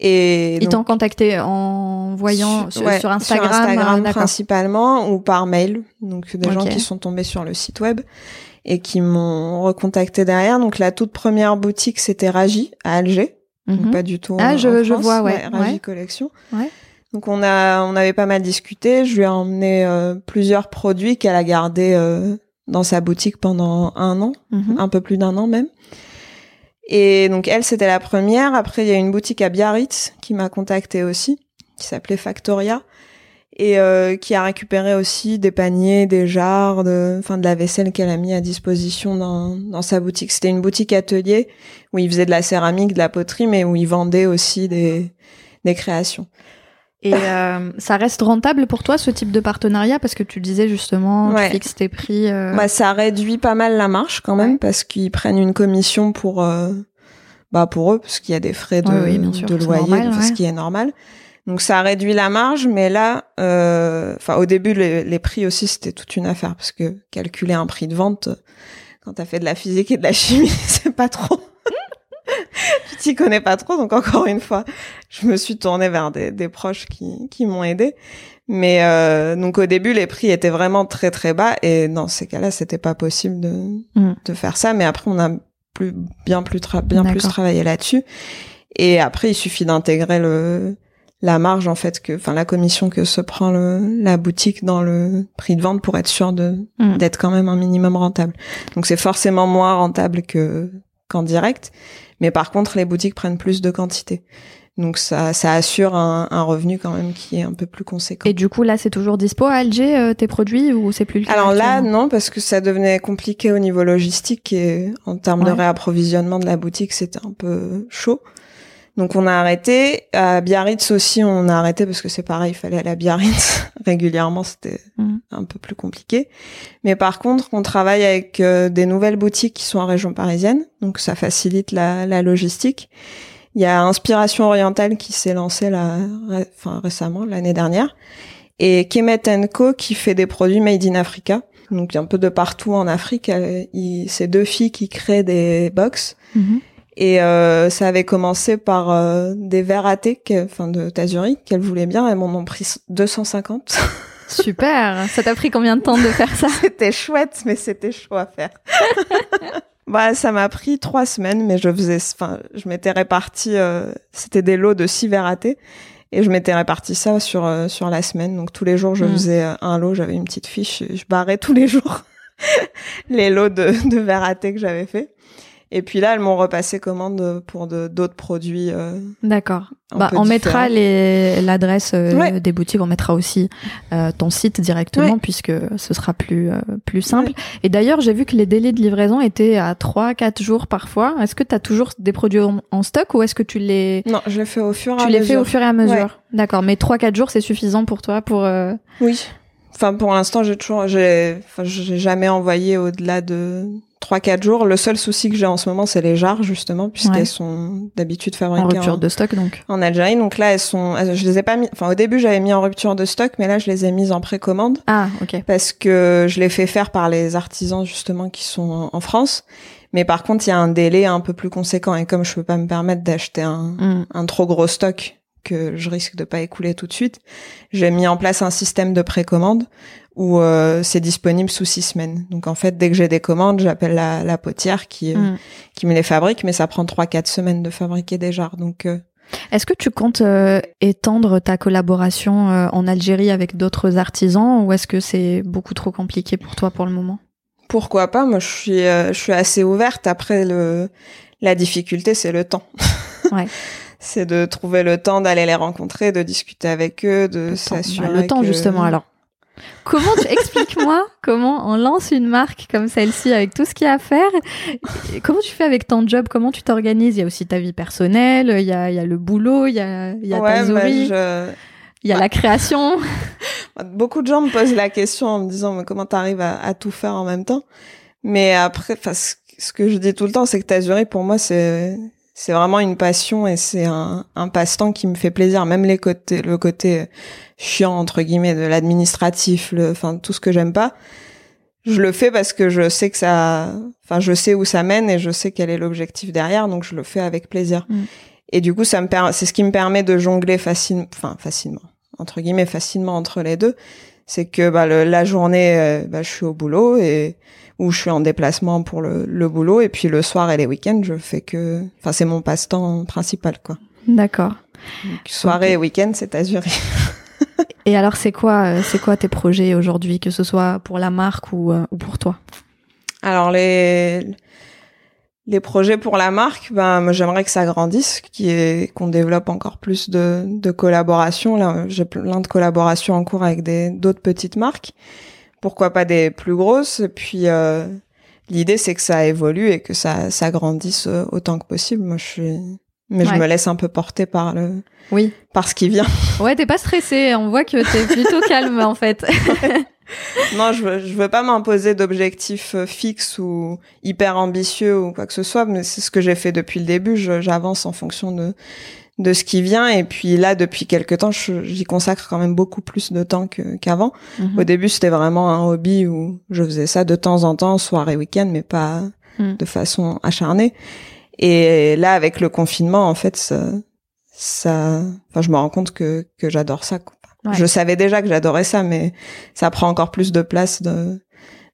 Et ils t'ont contacté en voyant sur, sur, Instagram, sur Instagram euh, principalement ou par mail, donc des gens qui sont tombés sur le site web et qui m'ont recontacté derrière. Donc la toute première boutique c'était Raji à Alger, donc mhm. pas du tout. Ah en, je, je vois ouais. Raji Collection. Ouais. Donc on a on avait pas mal discuté. Je lui ai emmené euh, plusieurs produits qu'elle a gardés euh, dans sa boutique pendant un an, mhm. un peu plus d'un an même. Et donc elle c'était la première. Après il y a une boutique à Biarritz qui m'a contacté aussi, qui s'appelait Factoria et euh, qui a récupéré aussi des paniers, des jarres, de, enfin de la vaisselle qu'elle a mis à disposition dans, dans sa boutique. C'était une boutique atelier où il faisait de la céramique, de la poterie, mais où il vendait aussi des, des créations. Et euh, ça reste rentable pour toi ce type de partenariat? Parce que tu disais justement ouais. tu fixes tes prix. Euh... Bah, ça réduit pas mal la marge quand même parce qu'ils prennent une commission pour euh, bah pour eux parce qu'il y a des frais de, oui, oui, sûr, de loyer, normal, ce qui est normal. Donc ça réduit la marge, mais là, euh, enfin au début les, les prix aussi c'était toute une affaire parce que calculer un prix de vente quand t'as fait de la physique et de la chimie, <laughs> c'est pas trop. Tu t'y connais pas trop, donc encore une fois, je me suis tournée vers des, des proches qui, qui m'ont aidé. Mais euh, donc au début les prix étaient vraiment très très bas et dans ces cas-là c'était pas possible de, mm. de faire ça. Mais après on a plus bien plus bien plus travaillé là-dessus. Et après il suffit d'intégrer le la marge en fait que enfin la commission que se prend le, la boutique dans le prix de vente pour être sûr de mm. d'être quand même un minimum rentable. Donc c'est forcément moins rentable que qu'en direct, mais par contre les boutiques prennent plus de quantité. Donc ça, ça assure un, un, revenu quand même qui est un peu plus conséquent. Et du coup là, c'est toujours dispo à Alger euh, tes produits ou c'est plus le cas Alors là, non, parce que ça devenait compliqué au niveau logistique et en termes de réapprovisionnement de la boutique, c'était un peu chaud. Donc on a arrêté. À Biarritz aussi, on a arrêté parce que c'est pareil, il fallait aller à Biarritz <laughs> régulièrement, c'était Mhm. un peu plus compliqué. Mais par contre, on travaille avec euh, des nouvelles boutiques qui sont en région parisienne, donc ça facilite la, la logistique. Il y a Inspiration Orientale qui s'est lancée là, enfin récemment, l'année dernière, et Kemet Co qui fait des produits made in Africa. Donc un peu de partout en Afrique, euh, il- c'est deux filles qui créent des box. Mhm. Et euh, ça avait commencé par euh, des verres à thé, que- enfin de Tazuri, qu'elles voulaient bien. Elles m'en ont pris 250. <laughs> Super. Ça t'a pris combien de temps de faire ça? C'était chouette, mais c'était chaud à faire. <laughs> bah, ça m'a pris trois semaines, mais je faisais, enfin, je m'étais réparti. euh, c'était des lots de six verres à thé. Et je m'étais réparti ça sur euh, sur la semaine. Donc tous les jours, je Mm. faisais euh, un lot. J'avais une petite fiche. Je barrais tous les jours <laughs> les lots de, de verres à thé que j'avais fait. Et puis là, elles m'ont repassé commande pour d'autres produits. euh, D'accord. Bah, on mettra les- l'adresse euh, Ouais. des boutiques, on mettra aussi euh, ton site directement puisque ce sera plus euh, plus simple. Et d'ailleurs, j'ai vu que les délais de livraison étaient à 3 4 jours parfois. Est-ce que tu as toujours des produits en, en stock ou est-ce que tu les Non, je l'ai fait au fur et à tu les mesure. fais au fur et à mesure? D'accord, mais 3 4 jours c'est suffisant pour toi pour euh, Oui. Enfin, pour l'instant, j'ai toujours, j'ai, enfin, j'ai jamais envoyé au-delà de 3-4 jours. Le seul souci que j'ai en ce moment, c'est les jarres, justement, puisqu'elles Ouais. sont d'habitude en fabriquées rupture en, de stock donc. en Algérie. Donc là, elles sont, elles- je les ai pas mis, enfin, au début, j'avais mis en rupture de stock, mais là, je les ai mises en précommande Ah, OK. parce que je les fais faire par les artisans, justement, qui sont en, en France. Mais par contre, il y a un délai un peu plus conséquent et comme je peux pas me permettre d'acheter un, Mm. un trop gros stock que je risque de pas écouler tout de suite, j'ai mis en place un système de précommande où euh, c'est disponible sous six semaines. Donc en fait, dès que j'ai des commandes, j'appelle la, la potière qui euh, Mm. qui me les fabrique, mais ça prend trois quatre semaines de fabriquer des jarres. Donc euh, Est-ce que tu comptes euh, étendre ta collaboration euh, en Algérie avec d'autres artisans ou est-ce que c'est beaucoup trop compliqué pour toi pour le moment? pourquoi pas? Moi, je suis euh, je suis assez ouverte. Après le la difficulté, c'est le temps. Ouais. <laughs> c'est de trouver le temps d'aller les rencontrer, de discuter avec eux, de s'assurer bah, le temps que- justement alors. Comment tu <laughs> explique-moi comment on lance une marque comme celle-ci avec tout ce qu'il y a à faire Comment tu fais avec ton job? Comment tu t'organises? Il y a aussi ta vie personnelle, il y a, il y a le boulot, il y a, il y a ta Ouais, bah, je- il y a la création. <laughs> Beaucoup de gens me posent la question en me disant mais comment t'arrives à, à tout faire en même temps? Mais après, enfin, ce, que je dis tout le temps, c'est que Tazuri pour moi c'est c'est vraiment une passion et c'est un, un passe-temps qui me fait plaisir. Même les côtés, le côté chiant entre guillemets de l'administratif, le, enfin tout ce que j'aime pas, je le fais parce que je sais que ça, enfin je sais où ça mène et je sais quel est l'objectif derrière, donc je le fais avec plaisir. Mm. Et du coup, ça me c'est ce qui me permet de jongler facilement, enfin facilement entre guillemets facilement entre les deux, c'est que bah, le- la journée, euh, bah, je suis au boulot et ou je suis en déplacement pour le, le boulot et puis le soir et les week-ends, je fais que, enfin c'est mon passe-temps principal quoi. D'accord. Soirée et week-end, c'est Azuri. <laughs> Et alors c'est quoi, euh, c'est quoi tes projets aujourd'hui, que ce soit pour la marque ou, euh, ou pour toi? Alors les les projets pour la marque, ben j'aimerais que ça grandisse, qui est qu'on développe encore plus de de collaborations. Là, j'ai plein de collaborations en cours avec des d'autres petites marques. Pourquoi pas des plus grosses Et puis euh, l'idée c'est que ça évolue et que ça ça grandisse euh, autant que possible. Moi je suis mais Ouais. je me laisse un peu porter par le Oui. par ce qui vient. <laughs> Ouais, t'es pas stressé. On voit que t'es plutôt <laughs> calme en fait. <laughs> Non, je veux, je veux pas m'imposer d'objectifs euh, fixes ou hyper ambitieux ou quoi que ce soit, mais c'est ce que j'ai fait depuis le début. J'avance en fonction de de ce qui vient et puis là depuis quelques temps j'y consacre quand même beaucoup plus de temps qu'avant Mhm. au début c'était vraiment un hobby où je faisais ça de temps en temps soir et week-end mais pas Mm. de façon acharnée et là avec le confinement en fait ça ça enfin je me rends compte que que j'adore ça quoi. Ouais. je savais déjà que j'adorais ça mais ça prend encore plus de place de,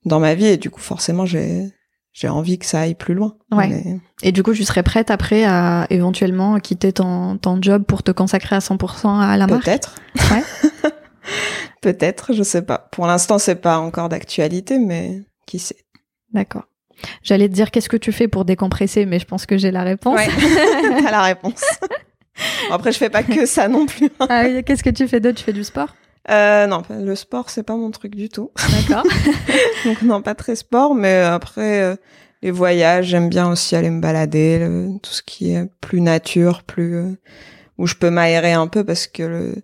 dans ma vie et du coup forcément j'ai j'ai envie que ça aille plus loin Ouais. Mais- Et du coup, tu serais prête après à éventuellement quitter ton, ton job pour te consacrer à 100% à la marque? Peut-être. Ouais. <laughs> Peut-être, je sais pas. Pour l'instant, c'est pas encore d'actualité, mais qui sait? D'accord. J'allais te dire qu'est-ce que tu fais pour décompresser, mais je pense que j'ai la réponse. Ouais. <laughs> T'as la réponse. <laughs> Après, je fais pas que ça non plus. Ah oui, qu'est-ce que tu fais d'autre? Tu fais du sport? Euh, non, le sport, c'est pas mon truc du tout. D'accord. <laughs> Donc non, pas très sport, mais après euh, les voyages, j'aime bien aussi aller me balader, le- tout ce qui est plus nature, plus euh, où je peux m'aérer un peu parce que le...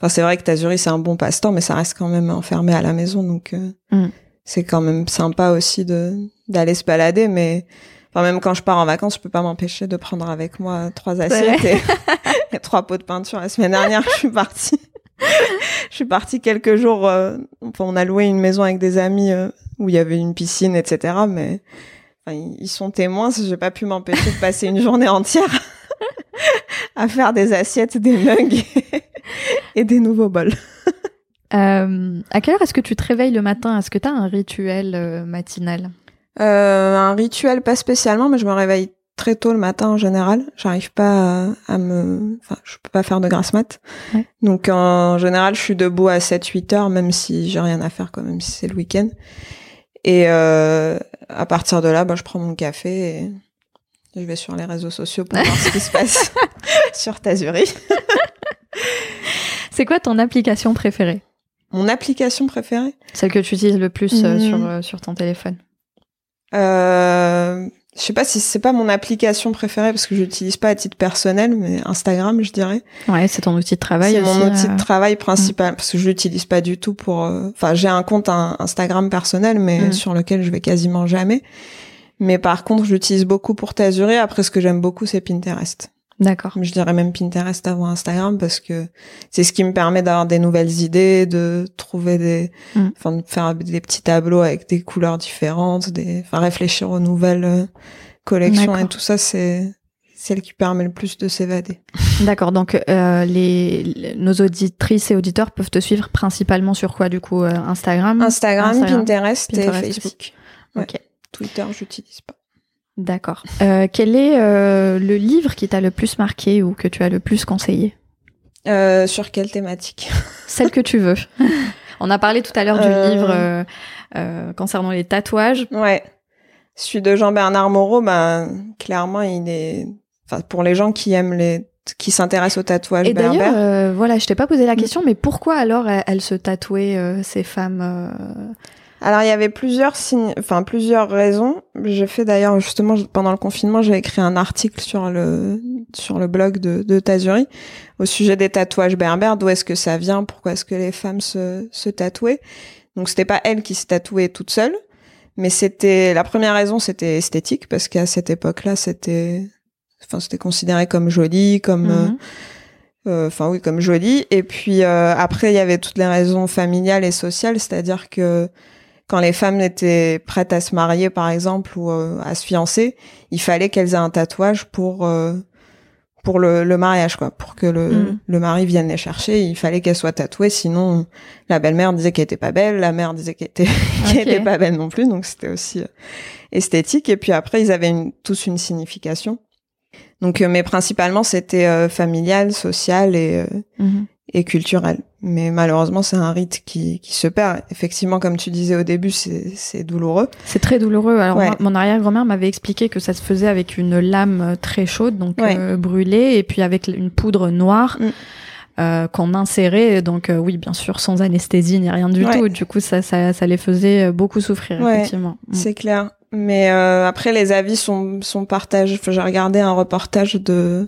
enfin c'est vrai que Tazuri c'est un bon passe-temps, mais ça reste quand même enfermé à la maison, donc euh, Mm. c'est quand même sympa aussi de d'aller se balader, mais enfin même quand je pars en vacances, je peux pas m'empêcher de prendre avec moi trois assiettes et, <laughs> et trois pots de peinture. La semaine dernière, je suis partie. <laughs> je suis partie quelques jours. euh, enfin, on a loué une maison avec des amis euh, où il y avait une piscine, etc. Mais enfin, ils sont témoins. J'ai pas pu m'empêcher de passer une journée entière <laughs> à faire des assiettes, des mugs et des nouveaux bols. <laughs> Euh, à quelle heure est-ce que tu te réveilles le matin? Est-ce que tu as un rituel euh, matinal? Euh, un rituel pas spécialement, mais je me réveille très tôt le matin en général. J'arrive pas à, à me, enfin, je peux pas faire de grasse mat. Ouais. Donc en général, je suis debout à 7-8 heures, même si j'ai rien à faire, quand même si c'est le week-end. Et euh, à partir de là, bah, je prends mon café et je vais sur les réseaux sociaux pour voir ce qui se passe <laughs> <laughs> sur Tazuri. C'est quoi ton application préférée? Mon application préférée? Celle que tu utilises le plus euh, sur, euh, sur ton téléphone Euh, je sais pas si c'est pas mon application préférée parce que je l'utilise pas à titre personnel, mais Instagram, je dirais. Ouais, c'est ton outil de travail C'est mon outil euh, de travail principal parce que je l'utilise pas du tout pour. euh, Enfin, j'ai un compte un- Instagram personnel, mais Mm. sur lequel je vais quasiment jamais. Mais par contre, je l'utilise beaucoup pour Tazuri. Après, ce que j'aime beaucoup, c'est Pinterest. D'accord. Je dirais même Pinterest avant Instagram parce que c'est ce qui me permet d'avoir des nouvelles idées, de trouver des, Mm. enfin, de faire des petits tableaux avec des couleurs différentes, des, enfin, réfléchir aux nouvelles euh, collections et tout ça, c'est celle qui permet le plus de s'évader. <laughs> D'accord. Donc, euh, les, les- nos auditrices et auditeurs peuvent te suivre principalement sur quoi, du coup euh, Instagram? Instagram, Instagram, Pinterest, Pinterest et. Facebook. ouais. Ok. Twitter, j'utilise pas. D'accord. Euh, quel est euh, le livre qui t'a le plus marqué ou que tu as le plus conseillé Euh, sur quelle thématique <laughs> Celle que tu veux. <laughs> On a parlé tout à l'heure du livre concernant les tatouages. Ouais. Celui de Jean-Bernard Moreau, ben, clairement, il est, enfin, pour les gens qui aiment les, qui s'intéressent au tatouage Et d'ailleurs, euh, voilà, je t'ai pas posé la question, mais pourquoi alors elles, elles se tatouaient euh, ces femmes euh, Alors, il y avait plusieurs signes, enfin, plusieurs raisons. J'ai fait d'ailleurs, justement, pendant le confinement, j'ai écrit un article sur le, sur le blog de, de Tazuri au sujet des tatouages berbères. D'où est-ce que ça vient? Pourquoi est-ce que les femmes se, se tatouaient? Donc, c'était pas elle qui se tatouait toute seule. Mais c'était, la première raison, c'était esthétique, parce qu'à cette époque-là, c'était, enfin, c'était considéré comme joli, comme, euh, mhm. euh, enfin oui comme joli et puis euh, après il y avait toutes les raisons familiales et sociales c'est-à-dire que quand les femmes étaient prêtes à se marier par exemple ou euh, à se fiancer il fallait qu'elles aient un tatouage pour euh, pour le, le mariage quoi. Pour que le, Mhm. le mari vienne les chercher il fallait qu'elles soient tatouées. Sinon la belle-mère disait qu'elle était pas belle la mère disait qu'elle était <laughs> était pas belle non plus. Donc c'était aussi euh, esthétique. Et puis après ils avaient une, tous une signification. Donc euh, mais principalement c'était euh, familial social et euh, Mhm. Et culturel. Mais malheureusement, c'est un rite qui, qui se perd. Effectivement, comme tu disais au début, c'est c'est douloureux. C'est très douloureux. Alors, Ouais. mon arrière-grand-mère m'avait expliqué que ça se faisait avec une lame très chaude, donc Ouais. euh, brûlée, et puis avec une poudre noire Mm. euh, qu'on insérait. Donc, euh, oui, bien sûr, sans anesthésie ni rien du Ouais. tout. Du coup, ça, ça, ça les faisait euh, beaucoup souffrir, Ouais. effectivement. Mm. C'est clair. Mais euh, après, les avis sont, sont partagés. Enfin, J'ai regardé un reportage de,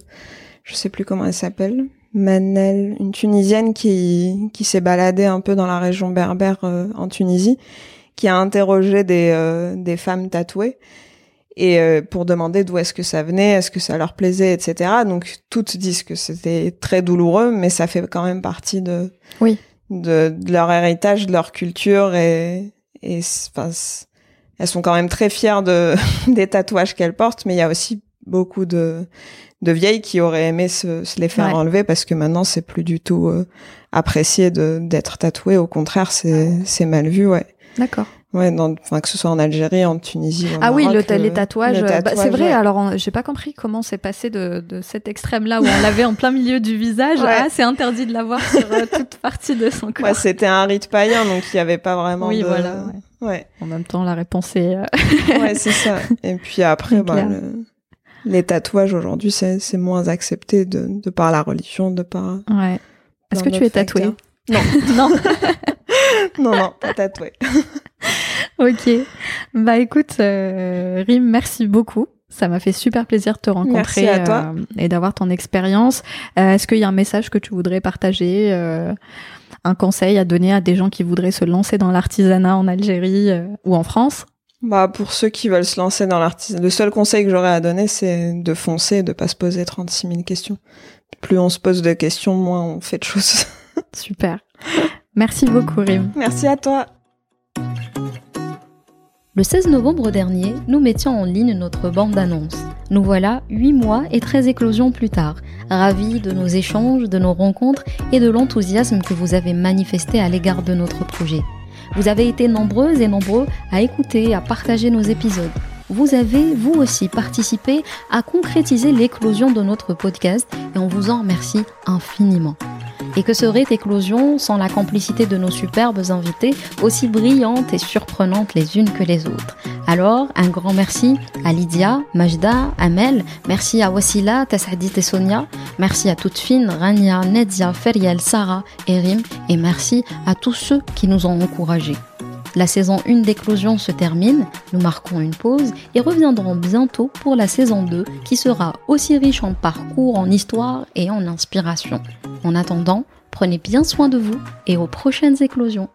je sais plus comment elle s'appelle, Manel, une Tunisienne qui, qui s'est baladée un peu dans la région berbère euh, en Tunisie, qui a interrogé des, euh, des femmes tatouées et euh, pour demander d'où est-ce que ça venait, est-ce que ça leur plaisait, etc. Donc toutes disent que c'était très douloureux, mais ça fait quand même partie de, Oui. de, de leur héritage, de leur culture et, et enfin, elles sont quand même très fières de, <laughs> des tatouages qu'elles portent, mais il y a aussi beaucoup de, de vieilles qui auraient aimé se, se les faire Ouais. enlever parce que maintenant c'est plus du tout euh, apprécié de d'être tatoué. Au contraire, c'est c'est mal vu, ouais. D'accord. Ouais, enfin que ce soit en Algérie, en Tunisie. Ah oui, le, les tatouages. euh, bah, c'est vrai. ouais. Alors, j'ai pas compris comment c'est passé de, de cet extrême-là où on <laughs> l'avait en plein milieu du visage. Ouais. Ah, c'est interdit de l'avoir sur euh, <laughs> toute partie de son corps. Ouais, c'était un rite païen, donc il y avait pas vraiment Oui, de. voilà, Ouais, En même temps, la réponse est. euh, ouais, c'est ça. <laughs> Et puis après, bah, le- les tatouages aujourd'hui, c'est c'est moins accepté de, de par la religion, de par. Ouais. Est-ce que tu es tatouée. Non. non. <laughs> <laughs> non, non, pas tatoué. <laughs> ok. Bah écoute, euh, Rim, merci beaucoup. Ça m'a fait super plaisir de te rencontrer Merci à toi. euh, et d'avoir ton expérience. Euh, Est-ce qu'il y a un message que tu voudrais partager, euh, un conseil à donner à des gens qui voudraient se lancer dans l'artisanat en Algérie euh, ou en France? Bah, pour ceux qui veulent se lancer dans l'artisanat, le seul conseil que j'aurais à donner, c'est de foncer et de pas se poser 36 000 questions. Plus on se pose de questions, moins on fait de choses. <laughs> Super. Merci beaucoup, Rim. Merci à toi. Le 16 novembre dernier, nous mettions en ligne notre bande d'annonces. Nous voilà 8 mois et 13 éclosions plus tard, ravis de nos échanges, de nos rencontres et de l'enthousiasme que vous avez manifesté à l'égard de notre projet. Vous avez été nombreuses et nombreux à écouter, à partager nos épisodes. Vous avez, vous aussi, participé à concrétiser l'éclosion de notre podcast et on vous en remercie infiniment. Et que serait Éclosion sans la complicité de nos superbes invités, aussi brillantes et surprenantes les unes que les autres Alors, un grand merci à Lydia, Majda, Amel, merci à Wassila, Tassadit et Sonia, merci à Toutefine, Rania, Nedia, Feriel, Sarah et Rim, et merci à tous ceux qui nous ont encouragés. La saison 1 d'Éclosion se termine, nous marquons une pause et reviendrons bientôt pour la saison 2 qui sera aussi riche en parcours, en histoire et en inspiration. En attendant, prenez bien soin de vous et aux prochaines éclosions.